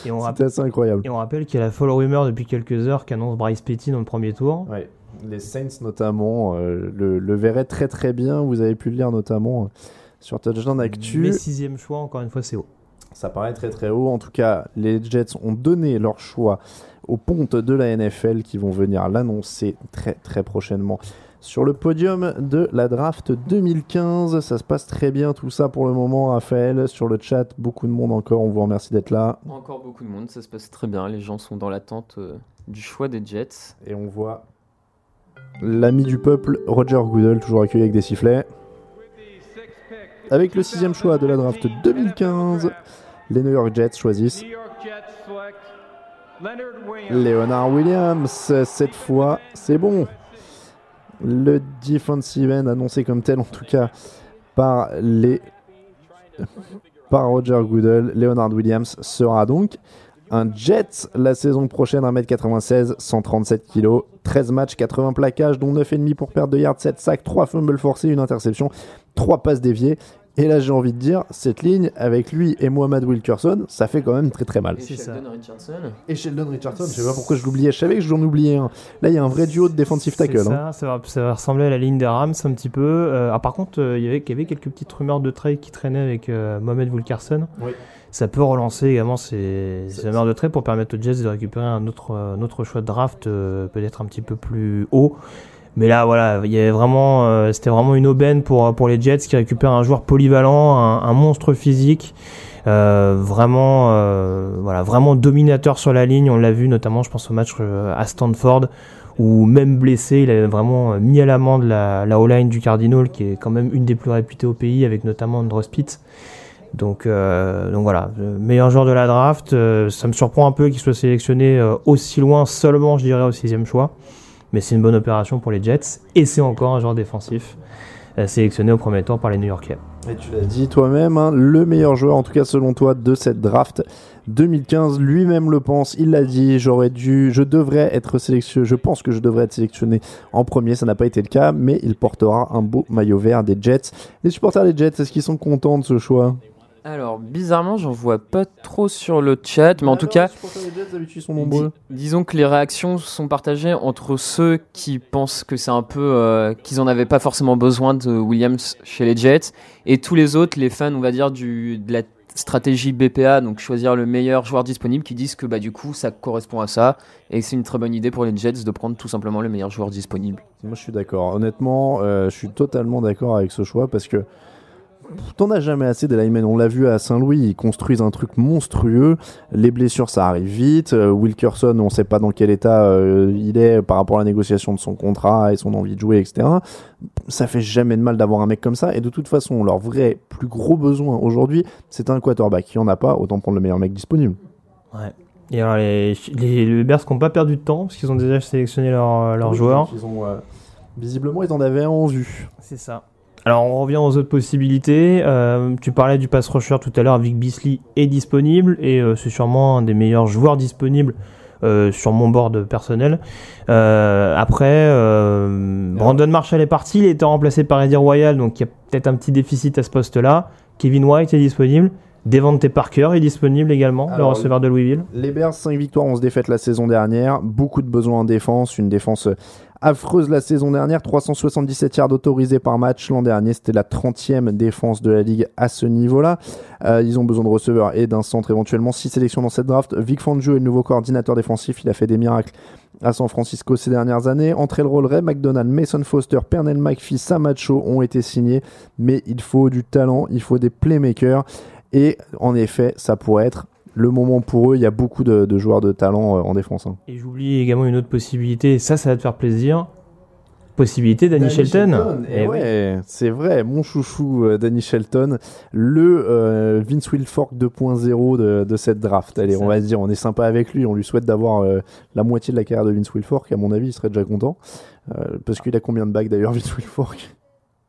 Et on, c'était assez incroyable. et on rappelle qu'il y a la folle rumeur depuis quelques heures qu'annonce Bryce Petty dans le premier tour. Ouais. Les Saints notamment euh, le, le verraient très très bien. Vous avez pu le lire notamment euh, sur Touchdown Actu. Mais sixième choix, encore une fois, c'est haut. Ça paraît très très haut. En tout cas, les Jets ont donné leur choix aux pontes de la NFL qui vont venir l'annoncer très très prochainement sur le podium de la draft 2015. Ça se passe très bien tout ça pour le moment, Raphaël. Sur le chat, beaucoup de monde encore. On vous remercie d'être là. Encore beaucoup de monde, ça se passe très bien. Les gens sont dans l'attente euh, du choix des Jets. Et on voit l'ami du peuple, Roger Goodell, toujours accueilli avec des sifflets. Avec le sixième choix de la draft 2015, les New York Jets choisissent. Leonard Williams. Cette fois, c'est bon. Le defensive end annoncé comme tel, en tout cas, par les par Roger Goodell, Leonard Williams sera donc un Jet la saison prochaine, 1m96, 137 kg, 13 matchs, 80 plaquages, dont 9,5 pour perdre de yards, 7 sacs, 3 fumbles forcés, une interception, 3 passes déviées. Et là, j'ai envie de dire, cette ligne, avec lui et Mohamed Wilkerson, ça fait quand même très très mal. Et ça. Sheldon Richardson. Et Sheldon Richardson, je sais pas pourquoi je l'oubliais, je savais que j'en oubliais un. Là, il y a un vrai duo de defensive tackle. C'est hein. Ça, ça, va, ça va ressembler à la ligne des Rams un petit peu. Euh, ah, par contre, euh, il y avait- il y avait quelques petites rumeurs de trade qui traînaient avec euh, Mohamed Wilkerson. Oui. Ça peut relancer également ces, rumeurs de trade pour permettre aux Jets de récupérer un autre, euh, un autre choix de draft, euh, peut-être un petit peu plus haut. Mais là, voilà, il y avait vraiment, euh, c'était vraiment une aubaine pour, pour les Jets qui récupèrent un joueur polyvalent, un, un monstre physique, euh, vraiment, euh, voilà, vraiment dominateur sur la ligne. On l'a vu notamment, je pense au match euh, à Stanford, où même blessé, il avait vraiment euh, mis à l'amende la, la O-line du Cardinal, qui est quand même une des plus réputées au pays, avec notamment Andrew Spitz. Donc, euh, donc voilà, le meilleur joueur de la draft. euh, ça me surprend un peu qu'il soit sélectionné euh, aussi loin, seulement, je dirais, au sixième choix. Mais c'est une bonne opération pour les Jets. Et c'est encore un joueur défensif euh, sélectionné au premier tour par les New Yorkais. Et tu l'as dit toi-même, hein, le meilleur joueur, en tout cas selon toi, de cette draft 2015, lui-même le pense, il l'a dit, j'aurais dû, je devrais être sélectionné, je pense que je devrais être sélectionné en premier, ça n'a pas été le cas, mais il portera un beau maillot vert des Jets. Les supporters des Jets, est-ce qu'ils sont contents de ce choix? Alors, bizarrement, j'en vois pas trop sur le chat, mais en tout cas. Dis- disons que les réactions sont partagées entre ceux qui pensent que c'est un peu euh, qu'ils en avaient pas forcément besoin de Williams chez les Jets et tous les autres, les fans, on va dire du de la stratégie BPA, donc choisir le meilleur joueur disponible, qui disent que bah du coup ça correspond à ça et que c'est une très bonne idée pour les Jets de prendre tout simplement le meilleur joueur disponible. Moi, je suis d'accord. Honnêtement, euh, je suis totalement d'accord avec ce choix parce que t'en as jamais assez des linemen. On l'a vu à Saint-Louis, ils construisent un truc monstrueux. Les blessures, ça arrive vite. Euh, Wilkerson, on sait pas dans quel état euh, il est par rapport à la négociation de son contrat et son envie de jouer, etc. Ça fait jamais de mal d'avoir un mec comme ça. Et de toute façon, leur vrai plus gros besoin aujourd'hui, c'est un quarterback. Il y en a pas, autant prendre le meilleur mec disponible. Ouais. Et alors, les, les, les Bears qui n'ont pas perdu de temps, parce qu'ils ont déjà sélectionné leurs leurs joueurs. Ils ont, euh, visiblement, ils en avaient un en vue. C'est ça. Alors on revient aux autres possibilités. Euh, tu parlais du pass rusher tout à l'heure. Vic Beasley est disponible et euh, c'est sûrement un des meilleurs joueurs disponibles euh, sur mon board personnel. Euh, après, euh, Brandon Marshall est parti. Il a été remplacé par Eddie Royal, donc il y a peut-être un petit déficit à ce poste-là. Kevin White est disponible. Devante Parker est disponible également, le receveur de Louisville. Les Bears, 5 victoires, 11 défaites la saison dernière. Beaucoup de besoins en défense. Une défense affreuse la saison dernière. 377 yards autorisés par match. L'an dernier, c'était la 30e défense de la ligue à ce niveau-là. Euh, ils ont besoin de receveurs et d'un centre éventuellement. 6 sélections dans cette draft. Vic Fangio est le nouveau coordinateur défensif. Il a fait des miracles à San Francisco ces dernières années. Entre le rôle, Ray McDonald, Mason Foster, Pernell McPhee, Samacho ont été signés. Mais il faut du talent, il faut des playmakers. Et en effet, ça pourrait être le moment pour eux. Il y a beaucoup de, de joueurs de talent euh, en défense. hein. Et j'oublie également une autre possibilité, ça, ça va te faire plaisir. Possibilité Danny Shelton. Et Eh oui. ouais, c'est vrai, mon chouchou euh, Danny Shelton, le euh, Vince Wilfork 2.0 de, de cette draft. Allez, on va se dire, on est sympa avec lui, on lui souhaite d'avoir euh, la moitié de la carrière de Vince Wilfork. À mon avis, il serait déjà content. Euh, parce qu'il a combien de bagues d'ailleurs, Vince Wilfork?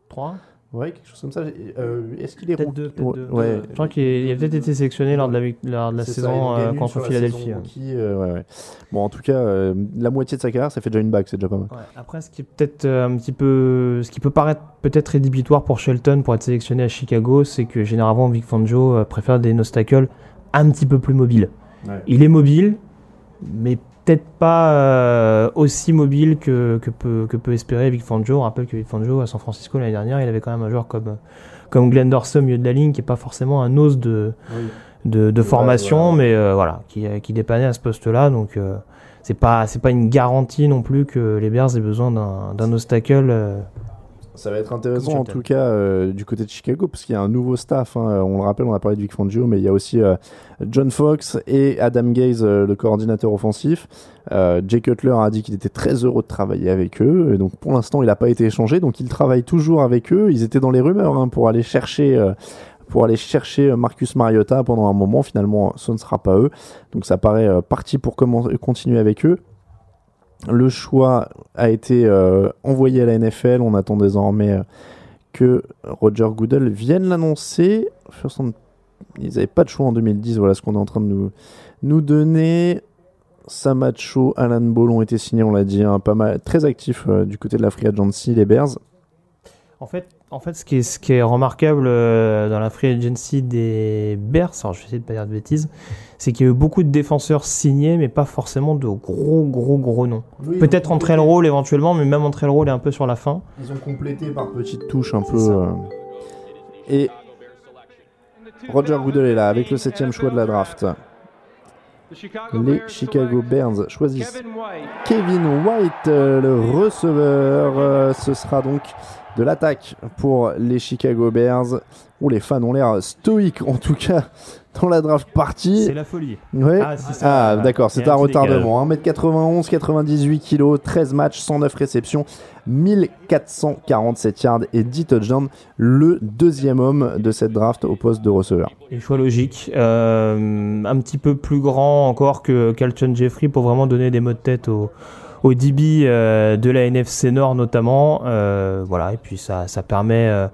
3 Ouais, quelque chose comme ça. Euh, Est-ce qu'il est Peut-être deux, peut-être deux. Ouais. Je crois qu'il il a peut-être été sélectionné lors de la, vic- lors de la C'est ça, saison euh, contre Philadelphie. saison ouais. euh. Bon, en tout cas, euh, la moitié de sa carrière, ça fait déjà une bague, c'est déjà pas mal. Après, ce qui est peut-être un petit peu, ce qui peut paraître peut-être rédhibitoire pour Shelton pour être sélectionné à Chicago, c'est que généralement Vic Fangio préfère des nostacles un petit peu plus mobiles. Il est mobile, mais peut-être pas euh, aussi mobile que, que, peut, que peut espérer Vic Fangio. On rappelle que Vic Fangio à San Francisco l'année dernière, il avait quand même un joueur comme, comme Glenn Dorsey au milieu de la ligne, qui est pas forcément un os de, de, de formation, ouais. mais euh, voilà, qui, qui dépannait à ce poste-là. Donc euh, c'est pas c'est pas une garantie non plus que les Bears aient besoin d'un d'un obstacle. Euh, Ça va être intéressant en tout cas euh, du côté de Chicago parce qu'il y a un nouveau staff. hein. On le rappelle, on a parlé de Vic Fangio, mais il y a aussi euh, John Fox et Adam Gaze, euh, le coordinateur offensif. Euh, Jay Cutler a dit qu'il était très heureux de travailler avec eux. Et donc pour l'instant, il n'a pas été échangé, donc il travaille toujours avec eux. Ils étaient dans les rumeurs hein, pour aller chercher. euh, pour aller chercher euh, Marcus Mariota pendant un moment, finalement ce ne sera pas eux. Donc ça paraît euh, parti pour continuer avec eux. Le choix a été euh, envoyé à la NFL. On attend désormais euh, que Roger Goodell vienne l'annoncer. Ils n'avaient pas de choix en 2010. Voilà ce qu'on est en train de nous, nous donner. Samacho, Alan Ball ont été signés, on l'a dit, hein, pas mal, très actifs euh, du côté de la Free Agency, les Bears. En fait, en fait, ce qui est, ce qui est remarquable euh, dans la free agency des Bears, alors je vais essayer de pas dire de bêtises, c'est qu'il y a eu beaucoup de défenseurs signés, mais pas forcément de gros, gros, gros noms. Peut-être entre le rôle éventuellement, mais même entre le rôle est un peu sur la fin. Ils ont complété par petites touches un peu. euh, Et Roger Goodell est là avec le septième choix de la draft. Les Chicago Bears choisissent Kevin White, euh, le receveur. Ce sera donc de l'attaque pour les Chicago Bears. Où les fans ont l'air stoïques, en tout cas, dans la draft partie. C'est la folie. Ouais. Ah, Ah, d'accord, c'est un retardement. 1m91, 98 kg, 13 matchs, 109 réceptions, 1447 yards et 10 touchdowns. Le deuxième homme de cette draft au poste de receveur. Et choix logique. Euh, un petit peu plus grand encore que Calton Jeffrey pour vraiment donner des mots de tête au, au DB euh, de la NFC Nord notamment. Euh, voilà, et puis ça, ça permet euh,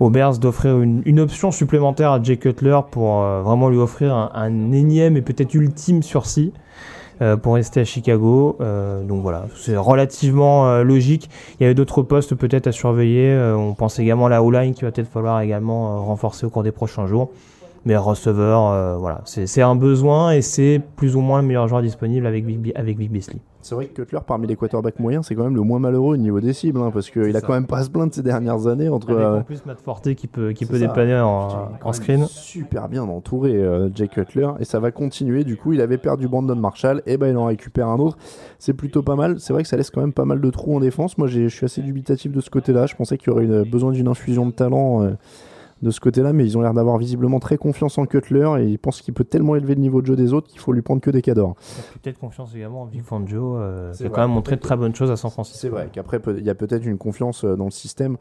aux Bears d'offrir une, une option supplémentaire à Jay Cutler pour vraiment lui offrir un, un énième et peut-être ultime sursis. euh, pour rester à Chicago, Euh, donc voilà, c'est relativement euh, logique. Il y a d'autres postes peut-être à surveiller. On pense également à la O-line qui va peut-être falloir également renforcer au cours des prochains jours. Mais receveur, voilà, c'est un besoin et c'est plus ou moins le meilleur joueur disponible avec Big, Bi- avec Big. C'est vrai que Cutler, parmi les quarterbacks moyens, c'est quand même le moins malheureux au niveau des cibles, hein, parce qu'il a quand même pas à se plaindre ces dernières années entre. Avec euh, en plus Matt Forte qui peut, qui peut ça. dépanner en, screen. Super bien entouré, euh, Jay Cutler, et ça va continuer. Du coup, il avait perdu Brandon Marshall, et ben il en récupère un autre. C'est plutôt pas mal. C'est vrai que ça laisse quand même pas mal de trous en défense. Moi, je suis assez dubitatif de ce côté-là. Je pensais qu'il y aurait une- besoin d'une infusion de talent. euh, de ce côté-là, mais ils ont l'air d'avoir visiblement très confiance en Cutler et ils pensent qu'il peut tellement élever le niveau de jeu des autres qu'il faut lui prendre que des cadors. Peut-être confiance également en Vic Fangio, euh, qui a quand même montré de très bonnes choses à San Francisco. C'est vrai qu'après, il y a peut-être une confiance euh, dans le système.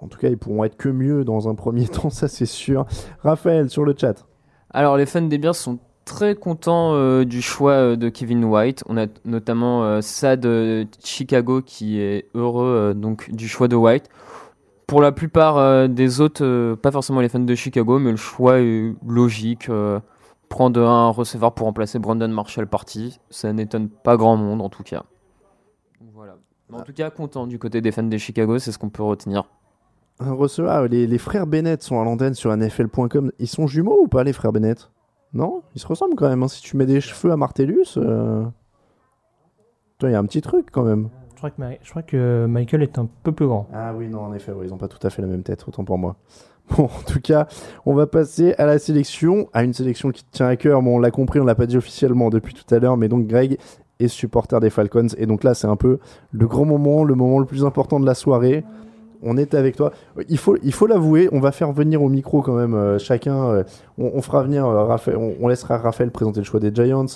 En tout cas, ils pourront être que mieux dans un premier temps, ça c'est sûr. Raphaël, sur le chat. Alors les fans des Bears sont très contents euh, du choix euh, de Kevin White. On a notamment euh, Sad Chicago qui est heureux euh, donc du choix de White. Pour la plupart euh, des autres, euh, pas forcément les fans de Chicago, mais le choix est logique. euh, prendre un receveur pour remplacer Brandon Marshall parti, ça n'étonne pas grand monde en tout cas. Voilà. En tout cas, content du côté des fans de Chicago, c'est ce qu'on peut retenir. Un receveur, les, les frères Bennett sont à l'antenne sur NFL.com. Ils sont jumeaux ou pas, les frères Bennett? Non? Ils se ressemblent quand même. hein. Si tu mets des cheveux à Martellus, euh... Toi, il y a un petit truc quand même. Que je crois que Michael est un peu plus grand. Ah oui, non, en effet, ils n'ont pas tout à fait la même tête, autant pour moi. Bon, en tout cas, on va passer à la sélection, à une sélection qui tient à cœur. Bon, on l'a compris, on l'a pas dit officiellement depuis tout à l'heure, mais donc Greg est supporter des Falcons. Et donc là, c'est un peu le grand moment, le moment le plus important de la soirée. On est avec toi. Il faut, il faut l'avouer, on va faire venir au micro quand même euh, chacun. euh, on, fera venir euh, Raphaël, on, on laissera Raphaël présenter le choix des Giants.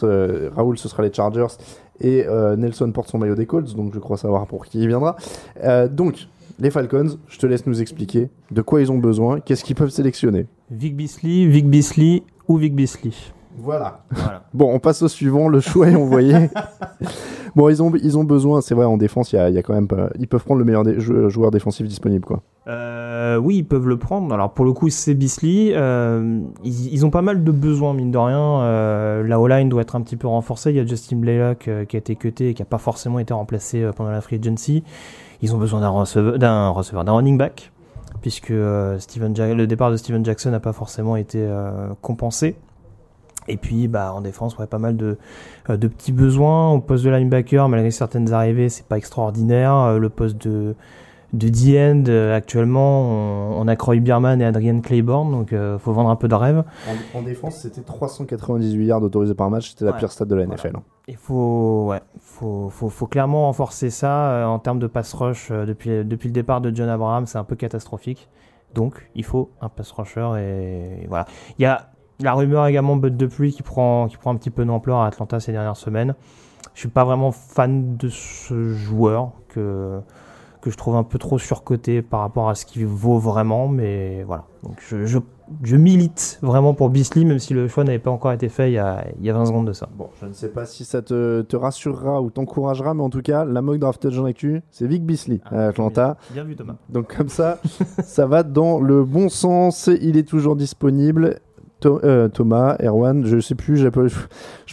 Raoul, ce sera les Chargers. Et Nelson porte son maillot des Colts, donc je crois savoir pour qui il viendra. Donc, les Falcons, je te laisse nous expliquer de quoi ils ont besoin, qu'est-ce qu'ils peuvent sélectionner. Vic Beasley, Vic Beasley ou Vic Beasley. Voilà. Voilà. Bon, on passe au suivant, le choix est envoyé. Bon, ils ont, ils ont besoin, c'est vrai, en défense, il y a, il y a quand même pas- Ils peuvent prendre le meilleur joueur défensif disponible, quoi. Euh, oui, ils peuvent le prendre. Alors pour le coup, c'est Beasley. Euh, ils, ils ont pas mal de besoins, mine de rien. Euh, la O-line doit être un petit peu renforcée. Il y a Justin Blaylock euh, qui a été cuté et qui a pas forcément été remplacé euh, pendant la free agency. Ils ont besoin d'un receveur, d'un running back, puisque euh, Steven Ja- le départ de Steven Jackson n'a pas forcément été euh, compensé. Et puis, bah, en défense, ouais, pas mal de, euh, de petits besoins. Au poste de linebacker, malgré certaines arrivées, c'est pas extraordinaire. Euh, le poste de, de D-end, euh, actuellement, on, on a Croy Bierman et Adrian Claiborne, donc euh, faut vendre un peu de rêve. En, en défense, c'était 398 yards autorisés par match, c'était la Ouais. pire stat de la. NFL. hein. Il faut, ouais, faut, faut, faut clairement renforcer ça euh, en termes de pass rush. euh, depuis, depuis le départ de John Abraham, c'est un peu catastrophique. Donc, il faut un pass rusher et, voilà. Il y a la rumeur également Bud Dupree qui prend, qui prend un petit peu d'ampleur à Atlanta ces dernières semaines. Je suis pas vraiment fan de ce joueur que que je trouve un peu trop surcoté par rapport à ce qu'il vaut vraiment, mais voilà. Donc je, je, je milite vraiment pour Beasley, même si le choix n'avait pas encore été fait il y a, il y a 20 secondes de ça. Bon, je ne sais pas si ça te, te rassurera ou t'encouragera, mais en tout cas, la mock draft de Jean Actu, c'est Vic Beasley à Atlanta. Bien vu Thomas. Donc comme ça, ça va dans le bon sens. Il est toujours disponible. Euh, Thomas, Erwan, je sais plus, je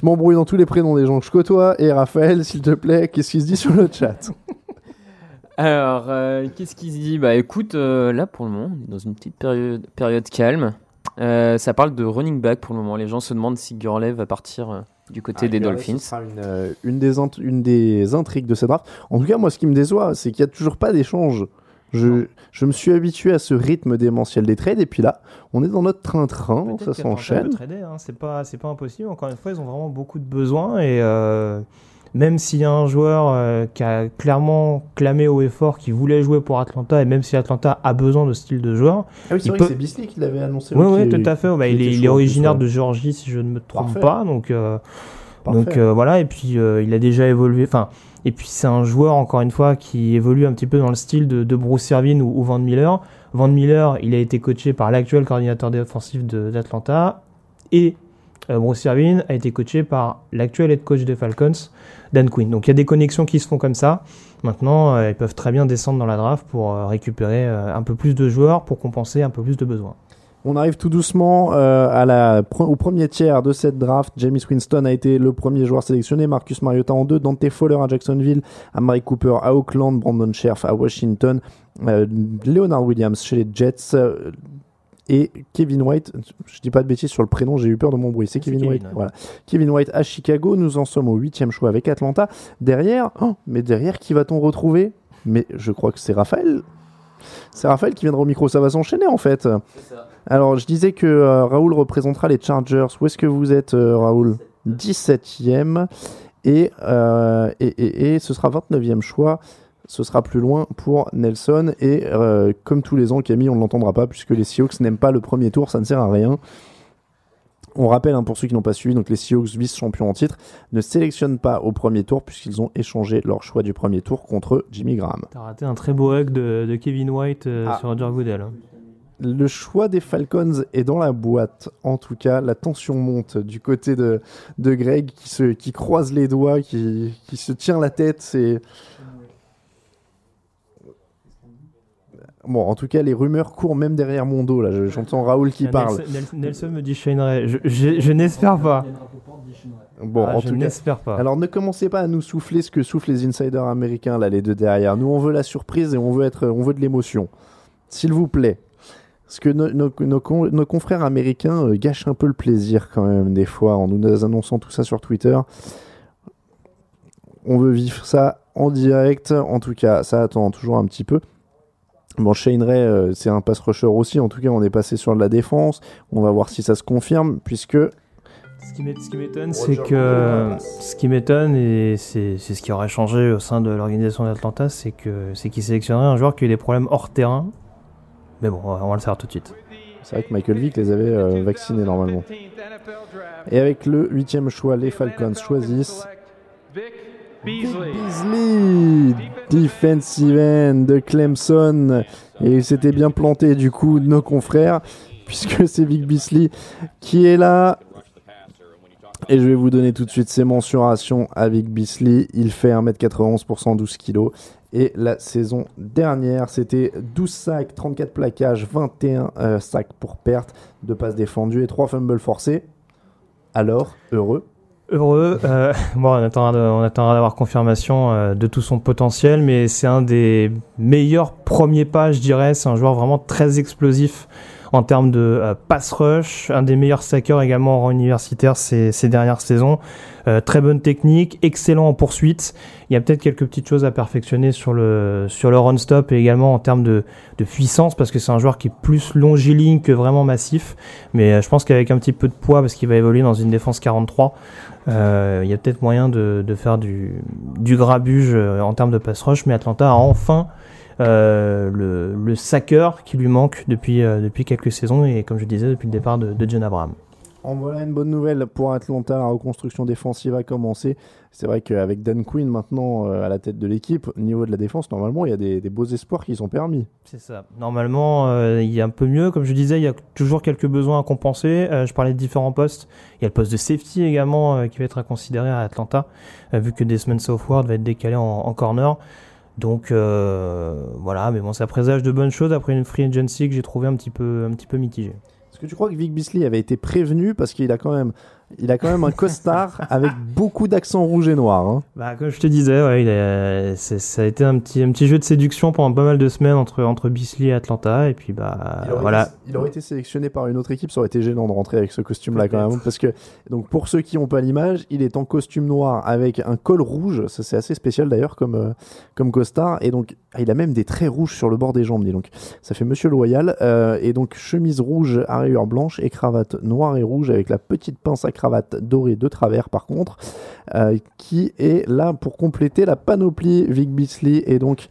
m'embrouille dans tous les prénoms des gens que je côtoie. Et Raphaël, s'il te plaît, qu'est-ce qui se dit sur le chat? Alors, euh, qu'est-ce qui se dit? Bah écoute, euh, là pour le moment, on est dans une petite période, période calme. Euh, ça parle de running back pour le moment. Les gens se demandent si Gurley va partir euh, du côté des Gurley, ce Dolphins. sera une, euh, des une des intrigues de cette draft. En tout cas, moi, ce qui me déçoit, c'est qu'il n'y a toujours pas d'échange. Je, je me suis habitué à ce rythme démentiel des trades, et puis là, on est dans notre train-train, ça s'enchaîne. peut trader, hein, C'est pas, impossible. Encore une fois, ils ont vraiment beaucoup de besoins et euh, même s'il y a un joueur euh, qui a clairement clamé haut et fort qu'il voulait jouer pour Atlanta et même si Atlanta a besoin de ce style de joueur, Ah oui, c'est peut- que c'est Beasley qui l'avait annoncé. Oui, oui, tout à fait. Bah, il, est, il originaire ouais. de Géorgie, si je ne me trompe Parfait. pas. Donc, euh, euh, voilà. Et puis, euh, il a déjà évolué. Enfin, et puis, c'est un joueur, encore une fois, qui évolue un petit peu dans le style de, Bruce Irvin ou, Van Miller. Van Miller, il a été coaché par l'actuel coordinateur défensif d'Atlanta. Et euh, Bruce Irvin a été coaché par l'actuel head coach des Falcons, Dan Quinn. Donc, il y a des connexions qui se font comme ça. Maintenant, euh, ils peuvent très bien descendre dans la draft pour euh, récupérer un peu plus de joueurs pour compenser un peu plus de besoins. On arrive tout doucement euh, à la, pre- au premier tiers de cette draft. James Winston a été le premier joueur sélectionné, Marcus Mariota en deux, Dante Fowler à Jacksonville, Amari Cooper à Oakland, Brandon Scherf à Washington, euh, Leonard Williams chez les Jets euh, et Kevin White. Je dis pas de bêtises sur le prénom, j'ai eu peur de mon bruit. C'est C'est Kevin, Kevin, White. ouais. Voilà. Kevin White à Chicago. Nous en sommes au huitième choix avec Atlanta. Derrière, oh, mais derrière, qui va-t-on retrouver? Mais je crois que c'est Raphaël. C'est Raphaël qui viendra au micro. Ça va s'enchaîner en fait. Alors, je disais que euh, Raoul représentera les Chargers. Où est-ce que vous êtes, euh, Raoul? 17e. Et, euh, et, et, et ce sera 29e choix. Ce sera plus loin pour Nelson. Et comme tous les ans, Camille, on ne l'entendra pas puisque les Seahawks n'aiment pas le premier tour. Ça ne sert à rien. On rappelle, hein, pour ceux qui n'ont pas suivi, donc les Seahawks vice-champions en titre ne sélectionnent pas au premier tour puisqu'ils ont échangé leur choix du premier tour contre Jimmy Graham. T'as raté un très beau hug de, de Kevin White euh, Ah. sur Roger Goodell. hein. Le choix des Falcons est dans la boîte. En tout cas, la tension monte du côté de, de Greg qui, se, qui croise les doigts, qui, qui se tient la tête. C'est. Bon, en tout cas, les rumeurs courent même derrière mon dos. Là, Je- j'entends Raoul qui parle. Nelson, me dit Shane Ray. Je, je- je n'espère pas. Bon, Ah, en je tout cas. n'espère pas. Alors, ne commencez pas à nous souffler ce que soufflent les insiders américains là, les deux derrière. Nous, on veut la surprise et on veut être, on veut de l'émotion. S'il vous plaît. Parce que nos, nos- nos con- nos confrères américains euh, gâchent un peu le plaisir quand même des fois en nous annonçant tout ça sur Twitter. On veut vivre ça en direct. En tout cas, ça attend toujours un petit peu. Bon, Shane Ray, euh, c'est un pass rusher aussi. En tout cas, on est passé sur de la défense. On va voir si ça se confirme, puisque Ce qui m'étonne, c'est que ce qui m'étonne et c'est ce qui aurait changé au sein de l'organisation d'Atlanta, c'est que c'est qu'ils sélectionneraient un joueur qui a eu des problèmes hors terrain. Mais bon, on va on va le savoir tout de suite. c'est vrai que Michael Vick les avait euh, vaccinés normalement. Et avec le huitième choix, les Falcons choisissent Beasley, defensive end de Clemson. Et il s'était bien planté du coup de nos confrères, puisque c'est Vic Beasley qui est là. Et je vais vous donner tout de suite ses mensurations avec Bisley. Il fait 1m91 pour 112 kg. Et la saison dernière, c'était 12 sacs, 34 plaquages, 21 euh, sacs pour perte, 2 passes défendues et 3 fumbles forcés. Alors, heureux Heureux. Euh, bon, on attendra, attendra d'avoir confirmation euh, de tout son potentiel, mais c'est un des meilleurs premiers pas, je dirais. C'est un joueur vraiment très explosif en termes de euh, pass rush, un des meilleurs stackers également en rang universitaire ces, ces dernières saisons. Euh, très bonne technique, excellent en poursuite. Il y a peut-être quelques petites choses à perfectionner sur le sur le run stop et également en termes de, de puissance parce que c'est un joueur qui est plus longiligne que vraiment massif. Mais euh, je pense qu'avec un petit peu de poids parce qu'il va évoluer dans une défense 43, euh, il y a peut-être moyen de, faire du, du grabuge euh, en termes de pass rush. Mais Atlanta a enfin euh, le, le sacker qui lui manque depuis, depuis quelques saisons et comme je disais depuis le départ de, de John Abraham. En voilà une bonne nouvelle pour Atlanta. La reconstruction défensive a commencé. C'est vrai qu'avec Dan Quinn maintenant euh, à la tête de l'équipe, au niveau de la défense, normalement, il y a des, beaux espoirs qui sont permis. C'est ça. Normalement, euh, il y a un peu mieux. Comme je disais, il y a toujours quelques besoins à compenser. Euh, je parlais de différents postes. Il y a le poste de safety également qui va être à considérer à Atlanta, vu que Desmond Southward va être décalé en, corner. Donc voilà, mais bon, ça présage de bonnes choses après une free agency que j'ai trouvé un petit peu mitigée. Est-ce que tu crois que Vic Bisley avait été prévenu? Parce qu'il a quand même, il a quand même un costard avec beaucoup d'accent rouge et noir. hein. Bah, comme je te disais, ouais, il a- c'est- ça a été un petit, un petit jeu de séduction pendant pas mal de semaines entre, entre Bisley et Atlanta. Et puis, bah, Il aurait, voilà. été, il aurait été sélectionné par une autre équipe, ça aurait été gênant de rentrer avec ce costume-là quand même. Parce que, donc pour ceux qui n'ont pas l'image, il est en costume noir avec un col rouge, ça c'est assez spécial d'ailleurs comme, euh, comme costard, et donc ah, il a même des traits rouges sur le bord des jambes, dis donc. Ça fait Monsieur Loyal, euh, et donc chemise rouge à rayures blanches et cravate noire et rouge avec la petite pince à cravate dorée de travers par contre, euh, qui est là pour compléter la panoplie Vic Beasley, et donc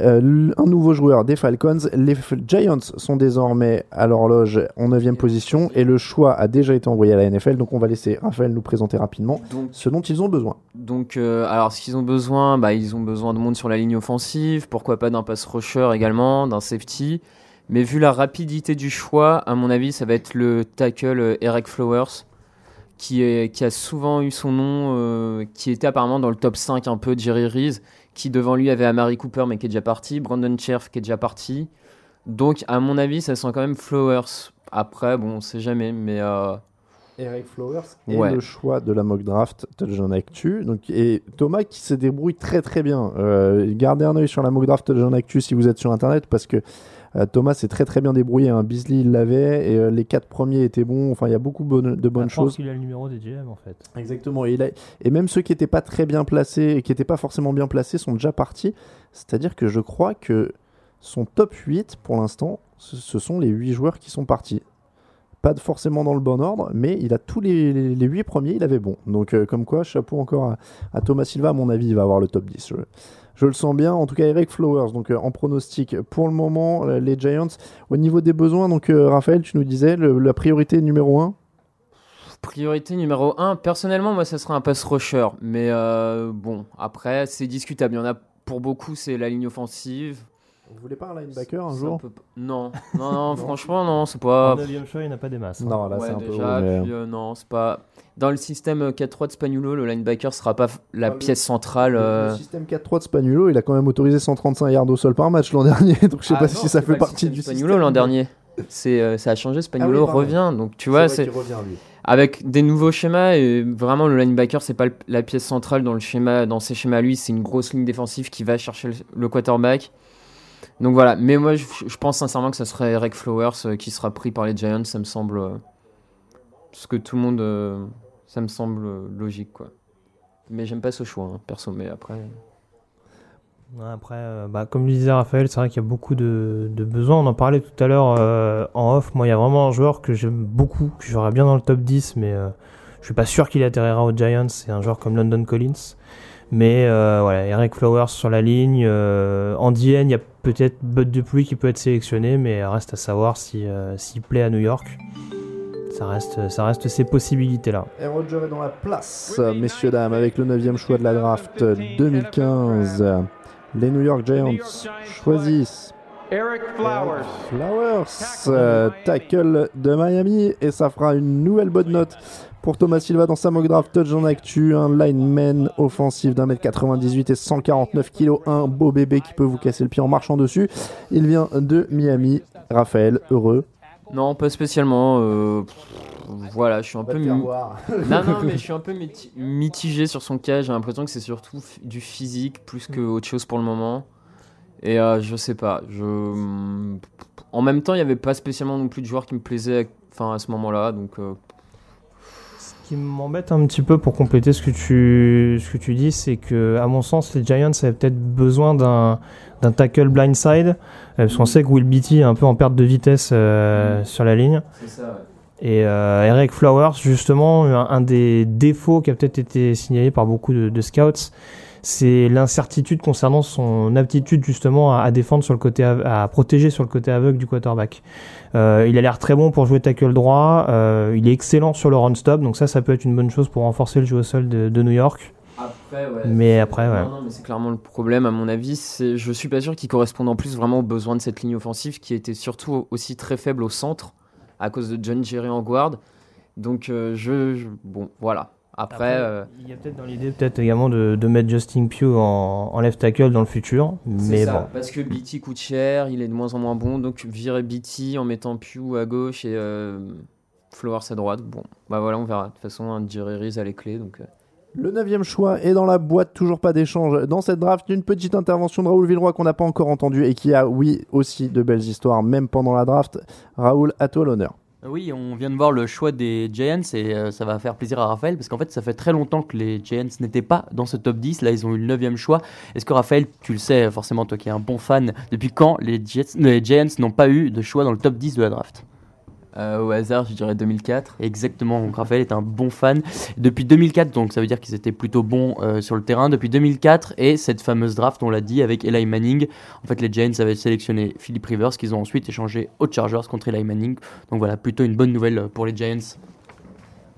euh, un nouveau joueur des Falcons. Les Giants sont désormais à l'horloge en 9 position et le choix a déjà été envoyé à la NFL. Donc on va laisser Raphaël nous présenter rapidement Donc, ce dont ils ont besoin. donc euh, alors, ce qu'ils ont besoin, bah, ils ont besoin de monde sur la ligne offensive, pourquoi pas d'un pass rusher également, d'un safety. Mais vu la rapidité du choix, à mon avis, ça va être le tackle Eric Flowers, qui, est, qui a souvent eu son nom, euh, qui était apparemment dans le top 5 un peu de Jerry Reese, qui devant lui avait Amari Cooper, mais qui est déjà parti, Brandon Cherf, qui est déjà parti. Donc, à mon avis, ça sent quand même Flowers. Après, bon, on sait jamais, mais euh, Eric Flowers Ouais. le choix de la mock draft Touchdown Actu. Donc, et Thomas qui se débrouille très très bien. Euh, gardez un œil sur la mock draft Touchdown Actu si vous êtes sur internet parce que Thomas s'est très très bien débrouillé. Hein. Beasley il l'avait et euh, les quatre premiers étaient bons. Enfin, il y a beaucoup bonne- de bonnes Je pense choses. qu'il a le numéro des GM en fait. Exactement. Et, il a- et même ceux qui n'étaient pas très bien placés et qui n'étaient pas forcément bien placés sont déjà partis. C'est-à-dire que je crois que son top 8 pour l'instant, ce, sont les 8 joueurs qui sont partis. Pas forcément dans le bon ordre, mais il a tous les, les, les 8 premiers, il avait bon. Donc euh, comme quoi, chapeau encore à, à Thomas Silva, à mon avis, il va avoir le top 10. Je, je le sens bien. En tout cas, Eric Flowers, donc euh, en pronostic pour le moment, euh, les Giants. Au niveau des besoins, donc euh, Raphaël, tu nous disais, la priorité numéro 1 Priorité numéro 1, personnellement, moi, ça serait un pass rusher. Mais bon, après, c'est discutable. Il y en a pour beaucoup, c'est la ligne offensive. Vous voulez pas un linebacker un jour peu- Non, non, non, franchement, non, c'est pas. 9 choix, il n'y en a pas des masses. hein. Non, là Ouais, c'est un peu déjà, puis, euh, non, c'est pas. Dans le système 4-3 de Spagnuolo, le linebacker sera pas la Ah, pièce centrale. Le- euh, Le système 4-3 de Spagnuolo, il a quand même autorisé 135 yards au sol par match l'an dernier, donc je sais Ah pas non, si ça fait partie système du Spagnuolo système. l'an dernier. C'est, euh, ça a changé, Spagnuolo Ah oui, pardon. revient. Donc tu vois, c'est revient lui. avec des nouveaux schémas et vraiment le linebacker c'est pas la pièce centrale dans le schéma, dans ces schémas lui, c'est une grosse ligne défensive qui va chercher le, le quarterback. Donc voilà, mais moi je, pense sincèrement que ça serait Eric Flowers euh, qui sera pris par les Giants, ça me semble euh, ce que tout le monde, euh, ça me semble logique quoi. Mais j'aime pas ce choix, hein, perso. Mais après, Après, bah, comme le disait Raphaël, c'est vrai qu'il y a beaucoup de, besoins. On en parlait tout à l'heure en off. Moi, il y a vraiment un joueur que j'aime beaucoup, que j'aurais bien dans le top 10, mais euh, je suis pas sûr qu'il atterrira aux Giants. C'est un joueur comme London Collins. Mais euh, voilà, Eric Flowers sur la ligne. Euh, Andy N, il y a peut-être Bud Dupuis qui peut être sélectionné, mais reste à savoir si, euh, s'il plaît à New York. Ça reste, ça reste ces possibilités-là. Et Roger est dans la place, messieurs, dames, avec le 9 choix de la draft 2015. Les New York Giants choisissent Eric Flowers. Flowers, euh, tackle de Miami, et ça fera une nouvelle bonne note pour Thomas Silva dans sa mock draft touch en actu, un lineman offensif d'un mètre 98 et 149 kg, un beau bébé qui peut vous casser le pied en marchant dessus. Il vient de Miami. Raphaël, heureux. Non, pas spécialement. euh, pff, voilà, je suis un peu. mi- non, non, mais je suis un peu miti- mitigé sur son cas. J'ai l'impression que c'est surtout f- du physique plus que autre chose pour le moment. Et euh, je sais pas. Je... En même temps, il n'y avait pas spécialement non plus de joueurs qui me plaisaient enfin, à ce moment-là. Donc, euh, qui m'embête un petit peu pour compléter ce que tu, ce que tu dis, c'est que, à mon sens, les Giants avaient peut-être besoin d'un, d'un tackle blindside, euh, parce qu'on sait que Will Beatty est un peu en perte de vitesse euh, sur la ligne. c'est ça, Et euh, Eric Flowers, justement, un, un des défauts qui a peut-être été signalé par beaucoup de, de scouts, c'est l'incertitude concernant son aptitude justement à, à défendre sur le côté, à protéger sur le côté aveugle du quarterback. Euh, il a l'air très bon pour jouer tackle droit. euh, il est excellent sur le run stop, donc ça, ça peut être une bonne chose pour renforcer le jeu au sol de, de New York. Après, ouais. Mais après, ouais. Non, non, mais c'est clairement le problème, à mon avis. C'est, je suis pas sûr qu'il corresponde en plus vraiment aux besoins de cette ligne offensive qui était surtout aussi très faible au centre à cause de John Jerry en guard. Donc, euh, je, je- Bon, voilà. Après. euh, il y a peut-être dans l'idée peut-être également de, de mettre Justin Pugh en, en left tackle dans le futur, c'est mais ça, bon. Parce que BT coûte cher, il est de moins en moins bon. Donc, virer BT en mettant Pew à gauche et euh, Flowers à droite. Bon, bah voilà, on verra. De toute façon, un Jerry à les clés. Donc, euh, Le neuvième choix est dans la boîte, toujours pas d'échange. Dans cette draft, une petite intervention de Raoul Villeroy qu'on n'a pas encore entendue et qui a, oui, aussi de belles histoires, même pendant la draft. Raoul, à toi l'honneur. Oui, on vient de voir le choix des Giants et euh, ça va faire plaisir à Raphaël parce qu'en fait, ça fait très longtemps que les Giants n'étaient pas dans ce top 10. Là, ils ont eu le 9 choix. Est-ce que Raphaël, tu le sais euh, au hasard, je dirais 2004. Exactement, donc Raphaël est un bon fan. Depuis 2004, donc ça veut dire qu'ils étaient plutôt bons euh, sur le terrain. Depuis 2004 et cette fameuse draft, on l'a dit, avec Eli Manning. En fait, les Giants avaient sélectionné Philip Rivers, qu'ils ont ensuite échangé aux Chargers contre Eli Manning. Donc voilà, plutôt une bonne nouvelle pour les Giants.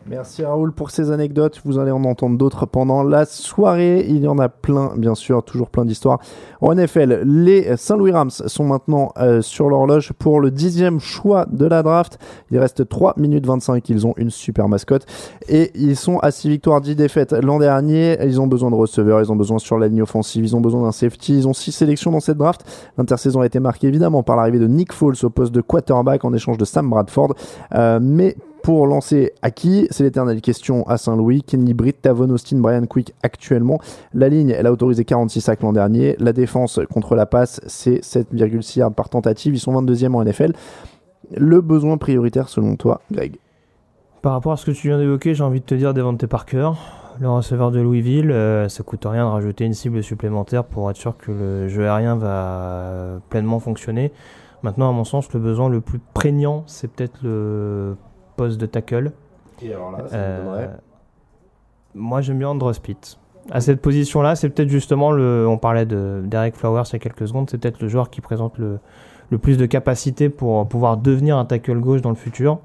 Merci Raoul pour ces anecdotes. Vous allez en entendre d'autres pendant la soirée. Il y en a plein, bien sûr, toujours plein d'histoires. En NFL, les Saint-Louis Rams sont maintenant euh, sur l'horloge pour le dixième choix de la draft. Il reste 3 minutes 25. Ils ont une super mascotte. Et ils sont à 6 victoires, 10 défaites. L'an dernier, ils ont besoin de receveurs, ils ont besoin sur la ligne offensive, ils ont besoin d'un safety. Ils ont 6 sélections dans cette draft. L'intersaison a été marquée évidemment par l'arrivée de Nick Foles au poste de quarterback en échange de Sam Bradford. Euh, mais pour lancer à qui? C'est l'éternelle question à Saint-Louis. Kenny Britt, Tavon Austin, Brian Quick actuellement. La ligne, elle a autorisé 46 sacs l'an dernier. La défense contre la passe, c'est 7,6 yards par tentative. Ils sont 22e en NFL. Le besoin prioritaire selon toi, Greg? Par rapport à ce que tu viens d'évoquer, j'ai envie de te dire Devante Parker, le receveur de Louisville. euh, ça coûte rien de rajouter une cible supplémentaire pour être sûr que le jeu aérien va pleinement fonctionner. Maintenant, à mon sens, le besoin le plus prégnant, c'est peut-être le poste de tackle. Et alors là, Euh, moi, j'aime bien Andrew Pitt. À cette position-là, c'est peut-être justement le. On parlait de d'Eric Flowers il y a quelques secondes. C'est peut-être le joueur qui présente le, le plus de capacité pour pouvoir devenir un tackle gauche dans le futur.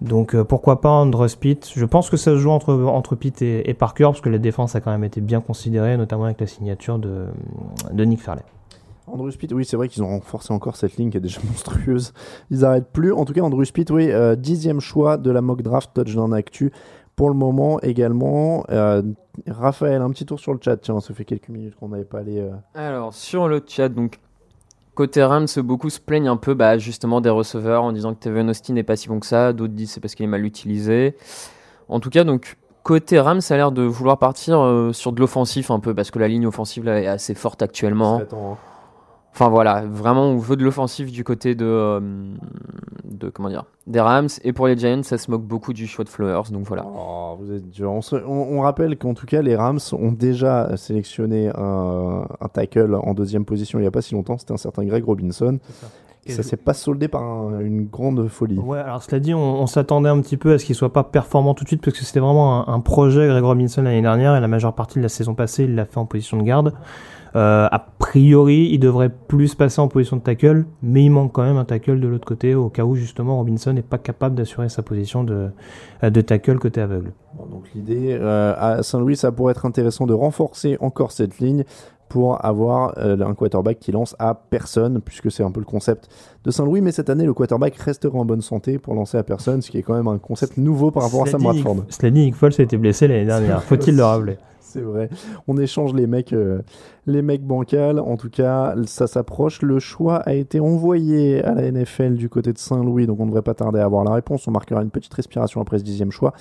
Donc euh, pourquoi pas Andrew Pitt? Je pense que ça se joue entre, entre Pitt et, et Parker parce que la défense a quand même été bien considérée, notamment avec la signature de, de Nick Fairley. Andrew Spitt, oui, c'est vrai qu'ils ont renforcé encore cette ligne qui est déjà monstrueuse. Ils n'arrêtent plus. En tout cas, Andrew Spitt, oui, euh, dixième choix de la mock draft touchdown actu pour le moment également. Euh, Raphaël, un petit tour sur le chat. Tiens, ça fait quelques minutes qu'on n'avait pas allé. euh, Alors, sur le chat, donc, côté Rams, beaucoup se plaignent un peu bah, justement des receveurs en disant que Tevin Austin n'est pas si bon que ça. D'autres disent c'est parce qu'il est mal utilisé. En tout cas, donc, côté Rams, ça a l'air de vouloir partir euh, sur de l'offensif un peu parce que la ligne offensive là, est assez forte actuellement. hein. Enfin voilà, vraiment on veut de l'offensif du côté de, euh, de comment dire, des Rams et pour les Giants ça se moque beaucoup du choix de Flowers donc voilà. Oh, vous êtes dur. On, se- on- on rappelle qu'en tout cas, les Rams ont déjà sélectionné un, un tackle en deuxième position il n'y a pas si longtemps. C'était un certain Greg Robinson. Et Ça je- s'est pas soldé par un- une grande folie. Ouais, alors cela dit, on, on s'attendait un petit peu à ce qu'il soit pas performant tout de suite parce que c'était vraiment un, un projet Greg Robinson l'année dernière et la majeure partie de la saison passée, il l'a fait en position de garde. Euh, a priori, il devrait plus passer en position de tackle, mais il manque quand même un tackle de l'autre côté au cas où justement Robinson n'est pas capable d'assurer sa position de, de tackle côté aveugle. Bon, donc l'idée euh, à Saint-Louis, ça pourrait être intéressant de renforcer encore cette ligne pour avoir euh, un quarterback qui lance à personne, puisque c'est un peu le concept de Saint-Louis. Mais cette année, le quarterback restera en bonne santé pour lancer à personne, ce qui est quand même un concept nouveau par rapport à Sam Bradford. Cela dit, Nick Foles a été blessé l'année dernière. Faut-il le rappeler? C'est vrai. On échange les mecs, euh, les mecs bancals. En tout cas, ça s'approche. Le choix a été envoyé à la NFL du côté de Saint-Louis, donc on ne devrait pas tarder à avoir la réponse. On marquera une petite respiration après ce dixième choix,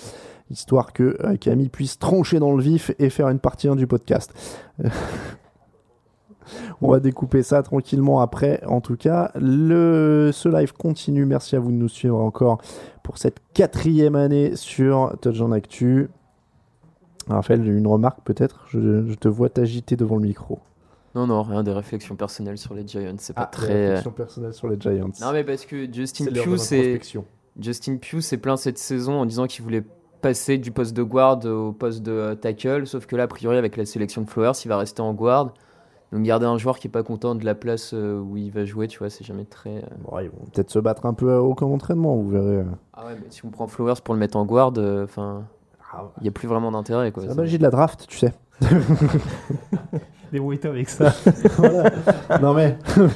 histoire que euh, Camille puisse trancher dans le vif et faire une partie 1 du podcast. On va découper ça tranquillement après. En tout cas, ce live continue. Merci à vous de nous suivre encore pour cette quatrième année sur Touchdown Actu. Raphaël, une remarque peut-être? Je, je te vois t'agiter devant le micro. Non, non, rien, des réflexions personnelles sur les Giants. C'est pas Ah, très. euh, réflexion personnelle sur les Giants. Non, mais parce que Justin Pugh, c'est. Justin Pugh s'est plaint cette saison en disant qu'il voulait passer du poste de guard au poste de euh, tackle, sauf que là, a priori, avec la sélection de Flowers, il va rester en guard. Donc garder un joueur qui est pas content de la place euh, où il va jouer, tu vois, c'est jamais très. Bon, ils vont peut-être se battre un peu au camp d'entraînement, vous verrez. Ah ouais, mais si on prend Flowers pour le mettre en guard, euh, enfin, il y a plus vraiment d'intérêt, quoi. C'est la magie de la draft, tu sais. Débrouille-toi avec ça. Voilà. Non mais.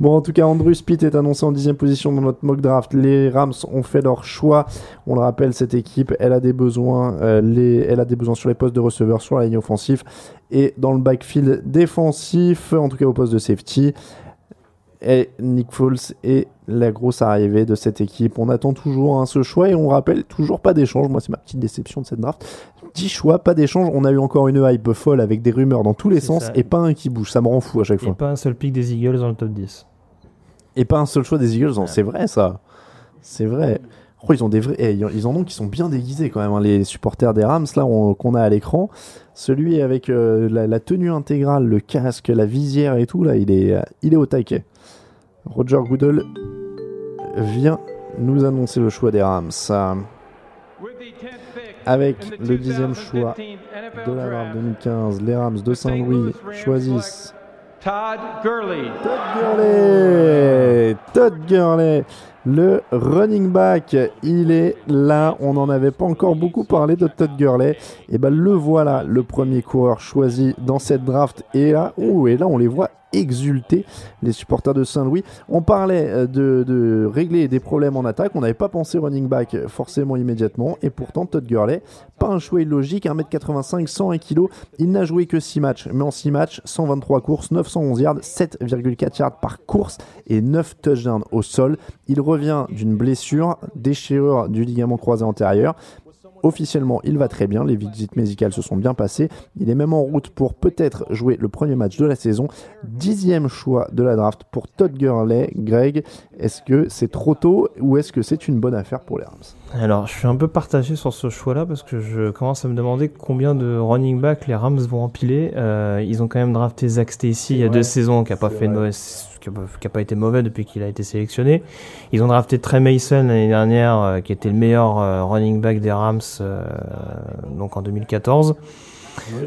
Bon, en tout cas, Andrew Spitt est annoncé en dixième position dans notre mock draft. Les Rams ont fait leur choix. On le rappelle, cette équipe, elle a des besoins, euh, les, elle a des besoins sur les postes de receveurs, sur la ligne offensive et dans le backfield défensif, en tout cas au poste de safety. Et Nick Foles est la grosse arrivée de cette équipe. On attend toujours hein, ce choix et on rappelle toujours pas d'échange. Moi, c'est ma petite déception de cette draft. 10 choix, pas d'échange. On a eu encore une hype folle avec des rumeurs dans tous les sens ça. et pas un qui bouge. Ça me rend fou à chaque Et fois. pas un seul pick des Eagles dans le top 10. Et pas un seul choix des Eagles. C'est vrai, ça. C'est vrai. Oh, ils ont des vrais. eh, ils en ont qui sont bien déguisés quand même. hein, les supporters des Rams là on- qu'on a à l'écran. Celui avec euh, la, la tenue intégrale, le casque, la visière et tout là, il est, euh, il est au taquet. Roger Goodell vient nous annoncer le choix des Rams. Avec le dixième choix de la draft 2015, les Rams de Saint-Louis choisissent Todd Gurley. Todd Gurley Todd Gurley le running back, il est là. On n'en avait pas encore beaucoup parlé de Todd Gurley. Et ben le voilà, le premier coureur choisi dans cette draft. Et là, ouh, et là on les voit exulter, les supporters de Saint-Louis. On parlait euh, de, régler des problèmes en attaque. On n'avait pas pensé running back forcément immédiatement. Et pourtant, Todd Gurley, pas un choix illogique, 1m85, 101 kg. Il n'a joué que 6 matchs. Mais en 6 matchs, 123 courses, 911 yards, 7,4 yards par course et 9 touchdowns au sol. Revient d'une blessure, déchirure du ligament croisé antérieur. Officiellement, il va très bien, les visites médicales se sont bien passées. Il est même en route pour peut-être jouer le premier match de la saison. Dixième choix de la draft pour Todd Gurley. Greg, est-ce que c'est trop tôt ou est-ce que c'est une bonne affaire pour les Rams? Alors, je suis un peu partagé sur ce choix-là parce que je commence à me demander combien de running back les Rams vont empiler. Euh, ils ont quand même drafté Zach Stacy il y a deux saisons, qui a pas fait une vrai. mauvaise, qui a, pas- été mauvais depuis qu'il a été sélectionné. Ils ont drafté Trey Mason l'année dernière, euh, qui était le meilleur euh, running back des Rams, euh, donc en 2014.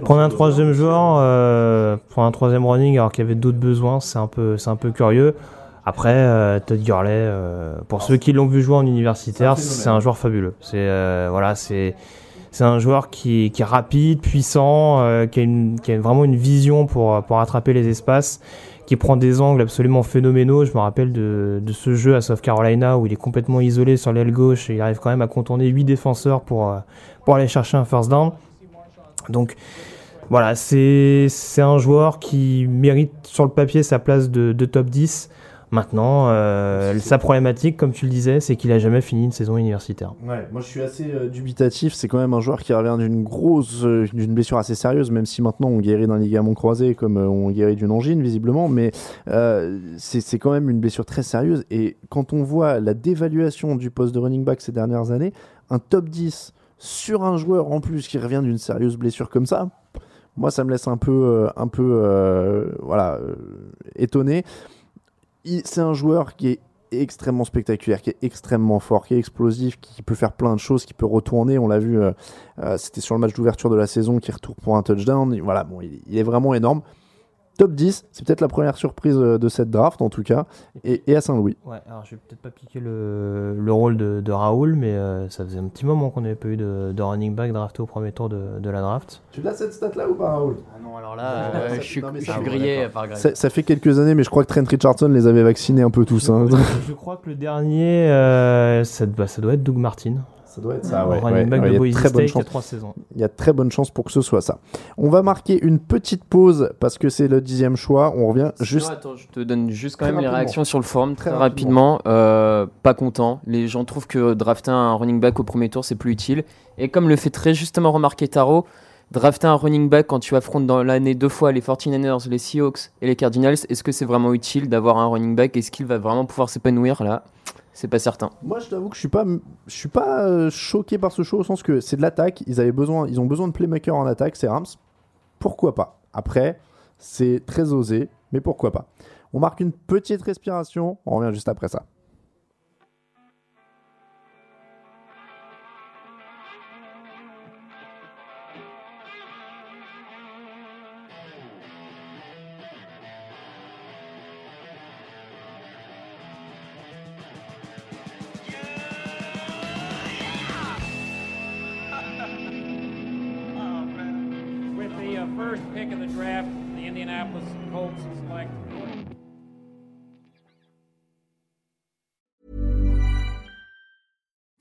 Prendre un troisième joueur, prendre un troisième running alors qu'il y avait d'autres besoins, c'est un peu, c'est un peu curieux. Après, Todd Gurley, pour ceux qui l'ont vu jouer en universitaire, C'est un joueur fabuleux. C'est voilà, c'est c'est un joueur qui, qui est rapide, puissant, euh, qui, a une, qui a vraiment une vision pour pour attraper les espaces, qui prend des angles absolument phénoménaux. Je me rappelle de, de ce jeu à South Carolina où il est complètement isolé sur l'aile gauche et il arrive quand même à contourner huit défenseurs pour euh, pour aller chercher un first down. Donc voilà, c'est c'est un joueur qui mérite sur le papier sa place de, de top 10. Maintenant, euh, sa problématique, comme tu le disais, c'est qu'il a jamais fini une saison universitaire. Ouais, moi je suis assez euh, dubitatif. C'est quand même un joueur qui revient d'une grosse, euh, d'une blessure assez sérieuse, même si maintenant on guérit d'un ligament croisé comme on guérit d'une angine visiblement. Mais c'est quand même une blessure très sérieuse. Et quand on voit la dévaluation du poste de running back ces dernières années, un top 10 sur un joueur en plus qui revient d'une sérieuse blessure comme ça, moi ça me laisse un peu, un peu, voilà, étonné. C'est un joueur qui est extrêmement spectaculaire, qui est extrêmement fort, qui est explosif, qui peut faire plein de choses, qui peut retourner. On l'a vu, euh, euh, c'était sur le match d'ouverture de la saison, qui retourne pour un touchdown. Voilà, bon, il est vraiment énorme. Top 10. C'est peut-être la première surprise euh, de cette draft, en tout cas, et, et à Saint-Louis. Ouais, alors je vais peut-être pas piquer le, le rôle de, de Raoul, mais euh, ça faisait un petit moment qu'on n'avait pas eu de, de running back drafté au premier tour de, de la draft. Tu l'as cette stat-là ou pas, Raoul? Ah non, alors là, euh, Ça- je suis, non, je suis grillé par ça, ça fait quelques années, mais je crois que Trent Richardson les avait vaccinés un peu tous. hein. Je crois que le dernier, euh, ça, bah, ça doit être Doug Martin. Ça doit être Un ça, ouais. running ouais. back Ouais, de il y a très bonne chance. trois saisons. Il y a très bonne chance pour que ce soit ça. On va marquer une petite pause parce que c'est le dixième choix. On revient juste. Attends, je te donne juste quand Très même les réactions sur le forum très, Très rapidement. Euh, pas content. Les gens trouvent que drafter un running back au premier tour c'est plus utile. Et comme le fait très justement remarquer Taro, drafter un running back quand tu affrontes dans l'année deux fois les 49ers, les Seahawks et les Cardinals, est-ce que c'est vraiment utile d'avoir un running back? Est-ce qu'il va vraiment pouvoir s'épanouir là? C'est pas certain. Moi, je t'avoue que je suis pas, suis pas euh, choqué par ce show au sens que c'est de l'attaque. Ils avaient besoin, ils ont besoin de playmaker en attaque. C'est Rams. Pourquoi pas? Après, c'est très osé, mais pourquoi pas? On marque une petite respiration. On revient juste après ça.